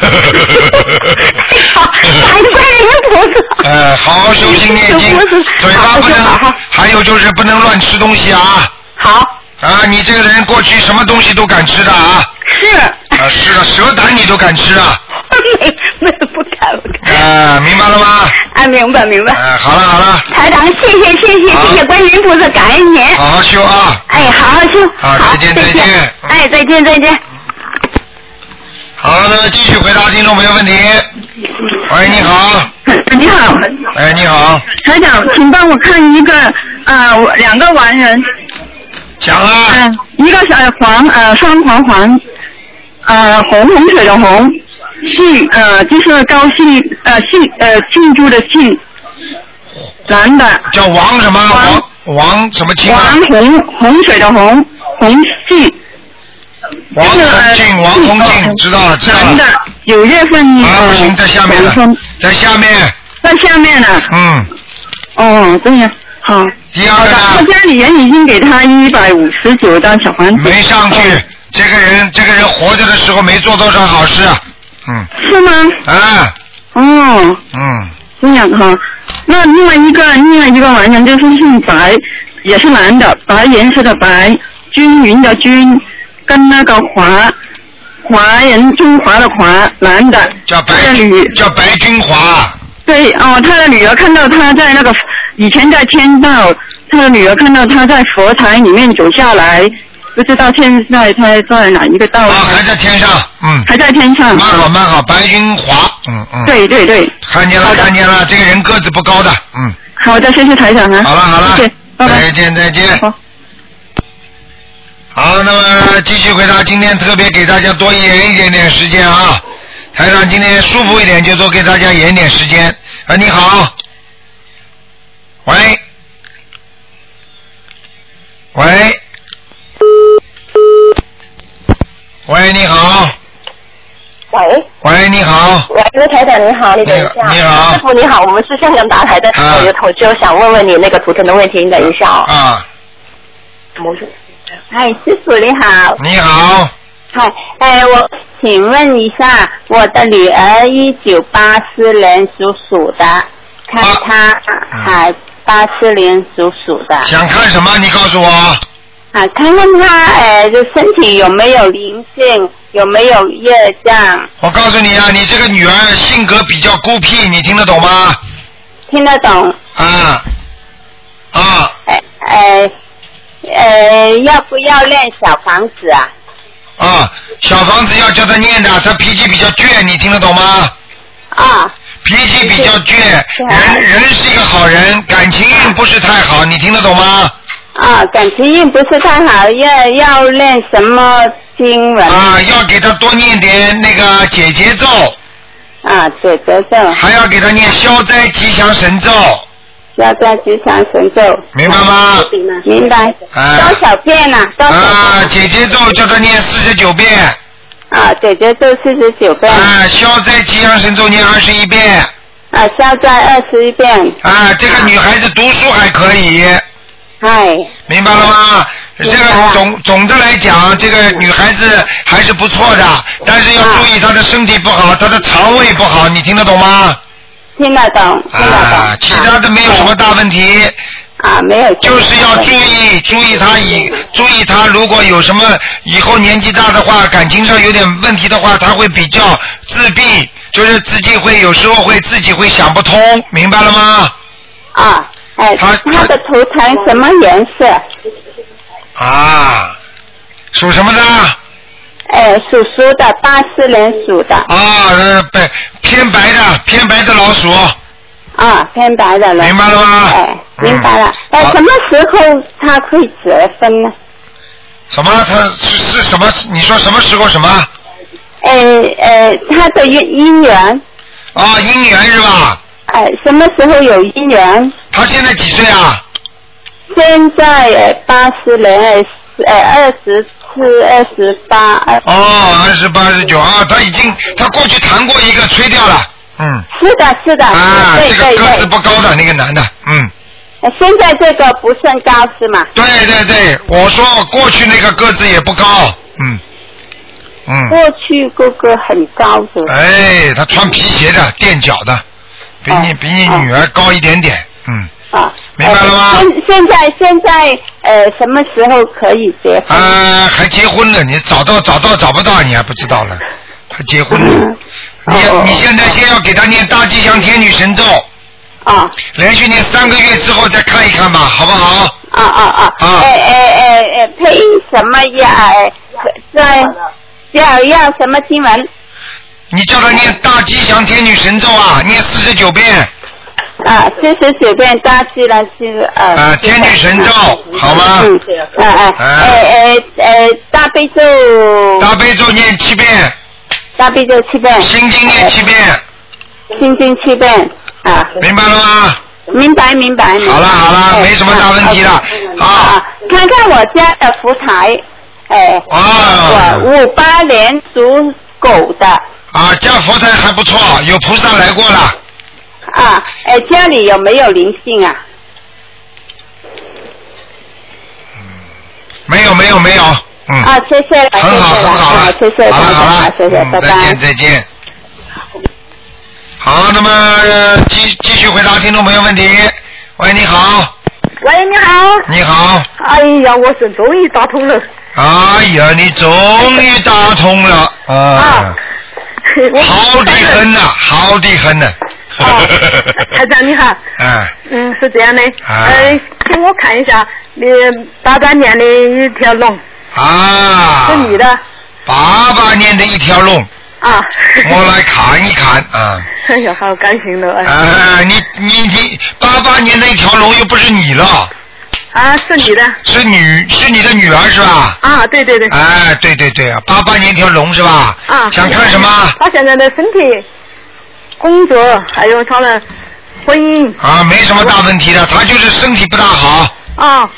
好，感观世音菩萨。呃，好好修心念经，<laughs> 嘴巴不能，还有就是不能乱吃东西啊。好。啊，你这个人过去什么东西都敢吃的啊。是。啊，是啊，蛇胆你都敢吃啊。<laughs> 没没不敢不敢。啊，明白了吗？啊，哎，明白明白。哎，好了好了，台长，谢谢谢谢谢谢观世音菩萨，感恩您。好好修啊。哎，好好修。好，再见再见。哎，再见再见。好，的继续回答听众朋友问题。喂，你好。你好，哎，你好，台长，请帮我看一个呃两个完人。讲啊。嗯、一个小黄呃双黄黄，呃红洪水的红，姓呃就是高兴呃姓呃庆祝的庆，男的。叫王什么？王王什么庆啊？王红洪水的洪洪姓。王洪庆，王洪庆，知道了，知道了。，九月份啊，不行，在下面了了，在下面。在下面呢。嗯。哦，这样好。第二个呢？他家里人已经给他一百五十九张小房子。没上去，这个人，这个人活着的时候没做多少好事。嗯。是吗？啊。哦，嗯。这样哈。那另外一个另外一个完人就是姓白，也是男的，白颜色的白，均匀的均，跟那个华，华人中华的华，男的。叫白女叫白君华。对哦，他的女儿看到他在那个以前在天道，他的女儿看到他在佛台里面走下来，不知道现在他在哪一个道？啊，还在天上，嗯。还在天上。蛮好蛮好，白云华，嗯嗯。对对对。看见了看见了，这个人个子不高的，嗯。好的，谢谢台长啊。好了好了，谢谢，拜拜。再见再见。好。好，那么继续回答，今天特别给大家多延一点点时间啊。台长今天舒服一点，就多给大家延点时间。啊，你好。喂。喂。喂，你好。喂，喂，你好。喂，刘台长你好，你等一下。你好师傅你好，我们是香港打台的，啊我有同就想问问你那个图腾的问题，你等一下哦。啊，哎，师傅你好。你好。嗨，哎，我请问一下，我的女儿一九八四年属鼠的，看她还八四零属鼠的。想看什么？你告诉我。啊，看看他呃，这身体有没有灵性，有没有业障，我告诉你啊，你这个女儿性格比较孤僻，你听得懂吗？听得懂？啊啊，哎哎呃，要不要练小房子啊？啊，小房子要叫他念的，他脾气比较倔，你听得懂吗？啊。脾气比较倔，人人是一个好人，感情运不是太好，你听得懂吗？啊，感情运不是太好，要要练什么经文？啊，要给他多念点那个解结咒。啊，解结咒。还要给他念消灾吉祥神咒。消灾吉祥神咒。明白吗？明白。啊多少遍呢、多少遍？啊，姐姐咒叫他念四十九遍。啊，姐姐咒四十九遍。啊，消灾吉祥神咒念二十一遍。啊，消灾二十一遍。啊，这个女孩子读书还可以。嗨。明白了吗？这个总总的来讲，这个女孩子还是不错的，但是要注意她的身体不好，她的肠胃不好，你听得懂吗？听得懂，听得懂。啊，其他的没有什么大问题。啊，没有。就是要注意，注意他以，注意他如果有什么以后年纪大的话，感情上有点问题的话，他会比较自闭，就是自己会有时候会自己会想不通，明白了吗？啊，哎，他的图腾什么颜色？啊，属什么的？哎，属鼠的，八四年属的。啊，呃，白偏白的，偏白的老鼠。啊，偏白的了。明白了吗？哎，明白了。哎，好什么时候他可以结婚呢？什么？他是是什么？你说什么时候什么？呃呃，他的姻姻缘。啊，姻缘是吧？哎，什么时候有姻缘？他现在几岁啊？现在呃八十年，呃二十四、二十八、二。哦，二十八、二十九啊，他已经他过去谈过一个，吹掉了。嗯。是的，是的，啊，对对这个个子。不高的那个男的，嗯。呃现在这个不算高是吗？对对对，我说过去那个个子也不高，嗯。嗯。过去个个很高的。哎，他穿皮鞋的，垫脚的，比你比你女儿高一点点，嗯。啊。明白了吗？现现在现在呃什么时候可以结婚？啊，还结婚了？你找到找到找不到，你还不知道了，还结婚了？<laughs> 你你现在先要给他念大吉祥天女神咒。啊。连续念三个月之后再看一看吧，好不好？啊啊啊！哎哎哎哎，配什么呀？哎，在要要什么经文？你叫他念大吉祥天女神咒啊，念四十九遍。啊，四十九遍大吉了是呃。啊，天女神咒，好吗？嗯，哎哎哎哎哎，大悲咒。大悲咒念七遍。大悲咒七遍。心经念七遍。心经七遍啊。明白了吗？明白明白。好了好了，没什么大问题了啊。看看我家的福台，哎，啊我五八年属狗的啊，家佛台还不错，有菩萨来过了。啊，哎，家里有没有灵性啊？没有没有没有，嗯。啊，谢谢了，很好谢谢很好了啊谢谢，好了好了谢谢，嗯拜拜。再见再见。好，那么呃继继续回答听众朋友问题。喂，你好，喂，你好。你好。哎呀，我是终于打通了。哎呀，你终于打通了 <laughs> 啊！好的很呐、好的很呐、<laughs> 台长你好，啊，嗯，是这样的，啊呃，请我看一下你八八年的一条龙，啊，是你的八八年的一条龙，啊。我来看一看啊。<laughs> 哎呀，好高兴的，哎。啊，你你你，八八年的一条龙又不是你了，啊，是你的。是女是你的女儿是吧？啊，对对对。哎，对对对啊，八八年一条龙是吧？啊。想看什么？他现在的身体、工作还有他的婚姻。啊，没什么大问题的，他就是身体不大好，啊，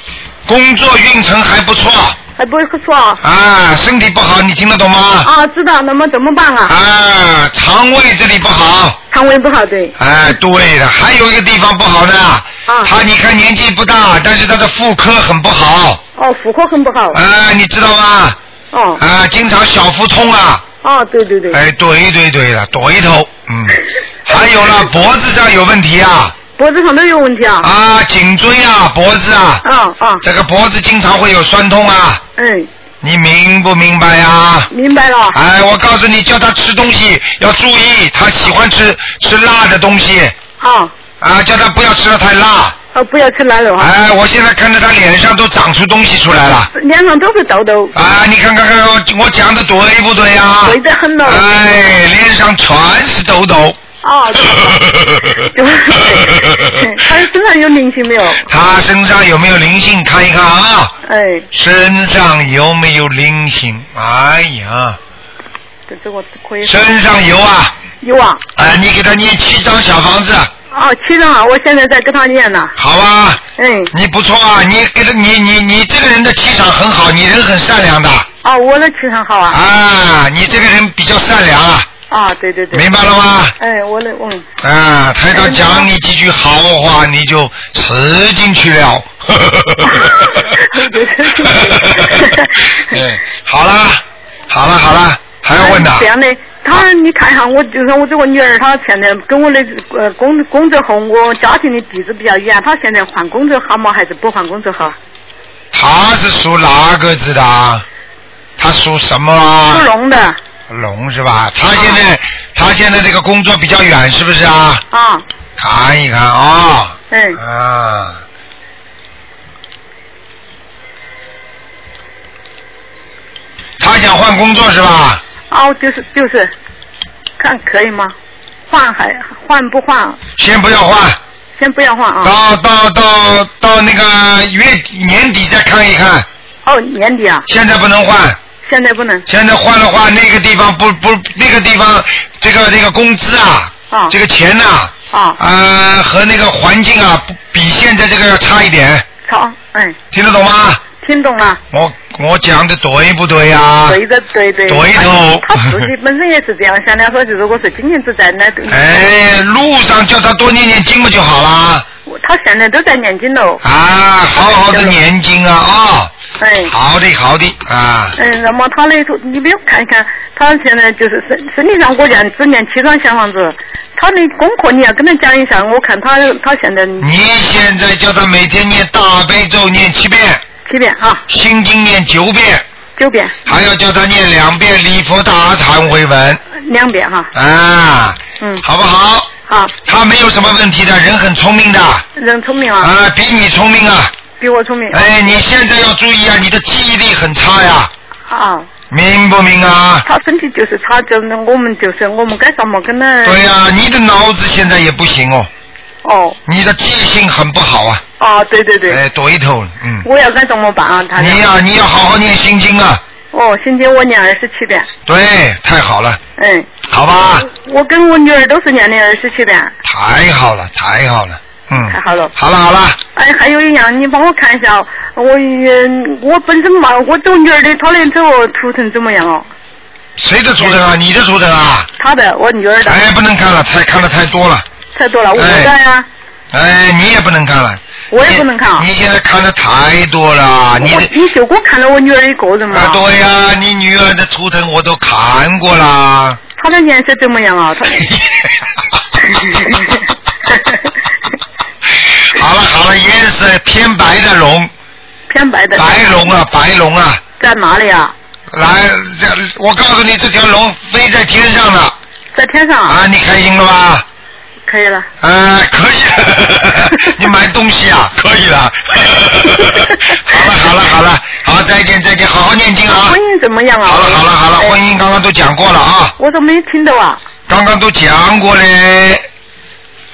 工作运程还不错，还不错啊。啊，身体不好，你听得懂吗？啊，知道，那么怎么办啊？啊，肠胃这里不好。肠胃不好，对。哎，对的，还有一个地方不好呢。啊。他你看年纪不大，但是他的妇科很不好。哦，妇科很不好。啊，你知道吗？哦。啊，经常小腹痛啊。啊，对对对。哎，对对对了，对头，嗯。<laughs> 还有了，脖子上有问题啊。脖子上都有问题啊。啊，颈椎啊，脖子啊。啊啊。这个脖子经常会有酸痛啊。嗯。你明不明白呀？明白了。哎，我告诉你，叫他吃东西要注意，他喜欢吃吃辣的东西。好。啊，叫他不要吃的太辣。哦，不要吃辣肉哈。哎，我现在看着他脸上都长出东西出来了。脸上都是痘痘。啊，你看看看，我我讲的对不对呀、对得很了。哎，脸上全是痘痘。哦。他身上有灵性没有？他身上有没有灵性？看一看啊。哎。身上有没有灵性？哎呀，这这我可以。身上有啊。有啊。哎，你给他念七张小房子，哦，七张啊，我现在在给他念呢。好吧？嗯。你不错啊，你给他你你你这个人的气场很好，你人很善良的哦，我的气场好啊。啊，你这个人比较善良啊。啊，对对对。明白了吗？哎，我的嗯。啊，台长讲你几句好话，你就吃进去了。嗯，<laughs> 好了，好了，好了，还要问的哎。这样的，他你看一下，我就说我这个女儿，她现在跟我的呃工工作和我家庭的地址比较远，她现在换工作好吗？还是不换工作好？他是属哪个字的啊？他属什么啊？属龙的。龙是吧？他现在、他现在这个工作比较远，是不是啊？啊。看一看啊、嗯。啊。他想换工作是吧？哦，就是就是，看可以吗？换还换不换？先不要换，先不要换啊。到到到到那个月底年底再看一看。哦，年底啊。现在不能换。现在不能。现在换的话，那个地方不不，那个地方这个这个工资啊，啊这个钱呐、啊，呃，和那个环境啊，不比现在这个要差一点，好，哎，听得懂吗？听懂了。我我讲的对不对呀、对的，对对。对头他他自己本身也是这样想的，说是如果是今年子在那，<laughs> 哎，路上叫他多念念经不就好了？他现在都在念经喽。啊，好好的念经啊啊、哎。好的好的啊，嗯，那么他的你没有看一看，他现在就是身身体上我讲只念七张小房子，他的功课你要跟他讲一下，我看他他现在你现在叫他每天念大悲咒念七遍，七遍啊，心经念九遍，九遍，还要叫他念两遍礼佛大忏悔文两遍哈。啊，嗯，好不好？好。他没有什么问题的，人很聪明的。人聪明啊。啊，比你聪明啊。比我聪明。哎，你现在要注意啊，你的记忆力很差呀。啊。明不明啊？他身体就是差，就是我们就是我们该怎么跟他？对呀、你的脑子现在也不行哦。哦。你的记性很不好啊。啊，对对对。哎，对头了，嗯。我要该怎么办啊？他你呀、你要好好念心经啊。哦，心经我念二十七遍。对，太好了，嗯。好吧，我跟我女儿都是念的二十七遍。太好了，太好了，嗯。太好了。好了好了，哎，还有一样，你帮我看一下，我也我本身嘛，我走女儿的超链走图腾怎么样哦？谁的图腾啊？你的图腾啊？她的，我女儿的。哎，不能看了，太看的太多了。太多了，我的呀，哎，你也不能看了。我也不能看啊。你现在看的太多了，你我你就给我看了我女儿一个人嘛。啊，对呀、你女儿的图腾我都看过啦。她的颜色怎么样啊？她 <laughs> 好 <laughs> 了好了，颜色偏白的龙，偏白的。白龙啊，白龙啊，在哪里啊？来，这我告诉你，这条龙飞在天上了在天上。啊，你开心了吧？可以了。呃，可以，<laughs> 你买东西啊，<laughs> 可以了。好了好了好了，好，再见再见，好好念经啊婚。姻怎么样啊？好了好了好了，婚姻刚刚都讲过了啊，我都没听到啊。刚刚都讲过嘞。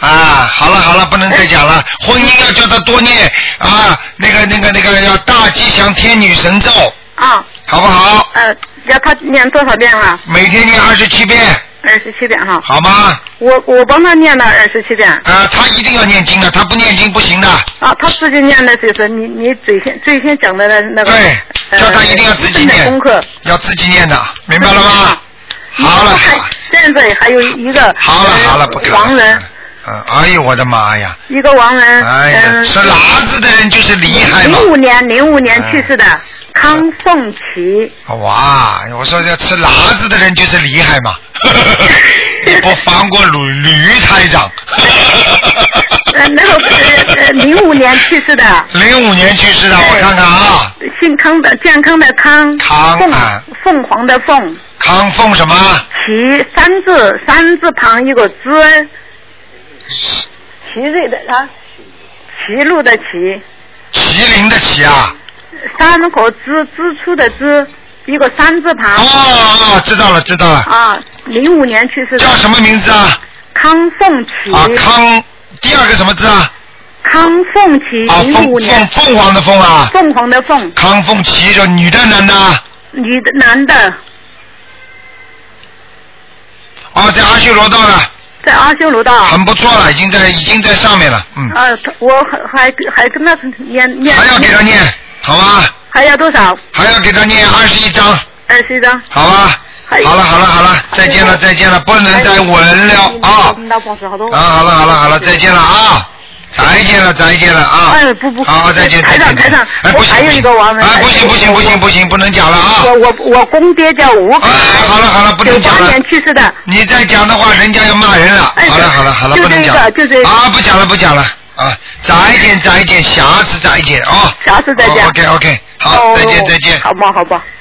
啊，好了好了，不能再讲了。婚姻要叫他多念啊，那个那个那个要大吉祥天女神咒，啊。好不好？呃，要他念多少遍啊？每天念二十七遍，二十七遍哈。好吗？我我帮他念了二十七遍。啊，他一定要念经的，他不念经不行的。啊，他自己念的就是你你最先最先讲的那那个。对，叫他一定要自己念功课。要自己念的，明白了吗？好了，现在还有一个。好了好了，不看了。嗯，哎呦我的妈呀！一个王人。哎呀，嗯吃辣子的人就是厉害嘛。零五年零五年去世的康凤琪。哇，我说要吃辣子的人就是厉害嘛。你不放过吕吕台长。呃，然后呃呃零五年去世的。零五年去世的，我看看啊，姓康的健康的康。凤康啊凤凰的凤。康凤什么？齐三字三字旁一个之。齐瑞的啊，齐路的齐。麒麟的麒啊。三口支支出的支，一个三字旁。哦哦，知道了知道了。啊，零五年去世的。叫什么名字啊？康凤琪。啊，康第二个什么字啊？康凤琪，啊，零五凤年凤。凤凰的凤啊。凤凰的凤。康凤琪，这女的男的啊？女的男的，哦，在阿修罗道呢，在阿修罗道。很不错了，已经在已经在上面了，嗯，啊，我还还还跟他念念。还要给他念，好吧？还要多少？还要给他念二十一章，二十一张。好吧？好了好了好了，再见了再见了，不能再闻了啊！啊，好了好了好了，再见了啊！再见了再见了啊！哎，不不。好，再见。台长台长，哎，不行还有一个王文，哎，不行不行不行不行，不能讲了啊！我我我公爹叫吴哎。好了好了，不能讲了。九八年去世的。你再讲的话，人家要骂人了。好了好了好了，不能讲。个就这啊，不讲了不讲了啊！再见再见，下次再见啊！下次再见。OK OK，好，再见再见。好吧好吧，谢。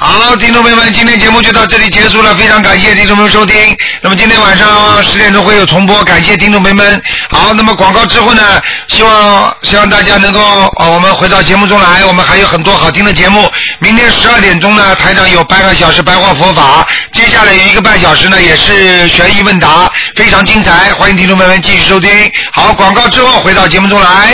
好，听众朋友们，今天节目就到这里结束了，非常感谢听众朋友收听。那么今天晚上十点钟会有重播，感谢听众朋友们。好，那么广告之后呢，希望希望大家能够呃，我们回到节目中来，我们还有很多好听的节目。明天十二点钟呢，台长有半个小时白话佛法，接下来有一个半小时呢，也是悬疑问答，非常精彩，欢迎听众朋友们继续收听。好，广告之后回到节目中来。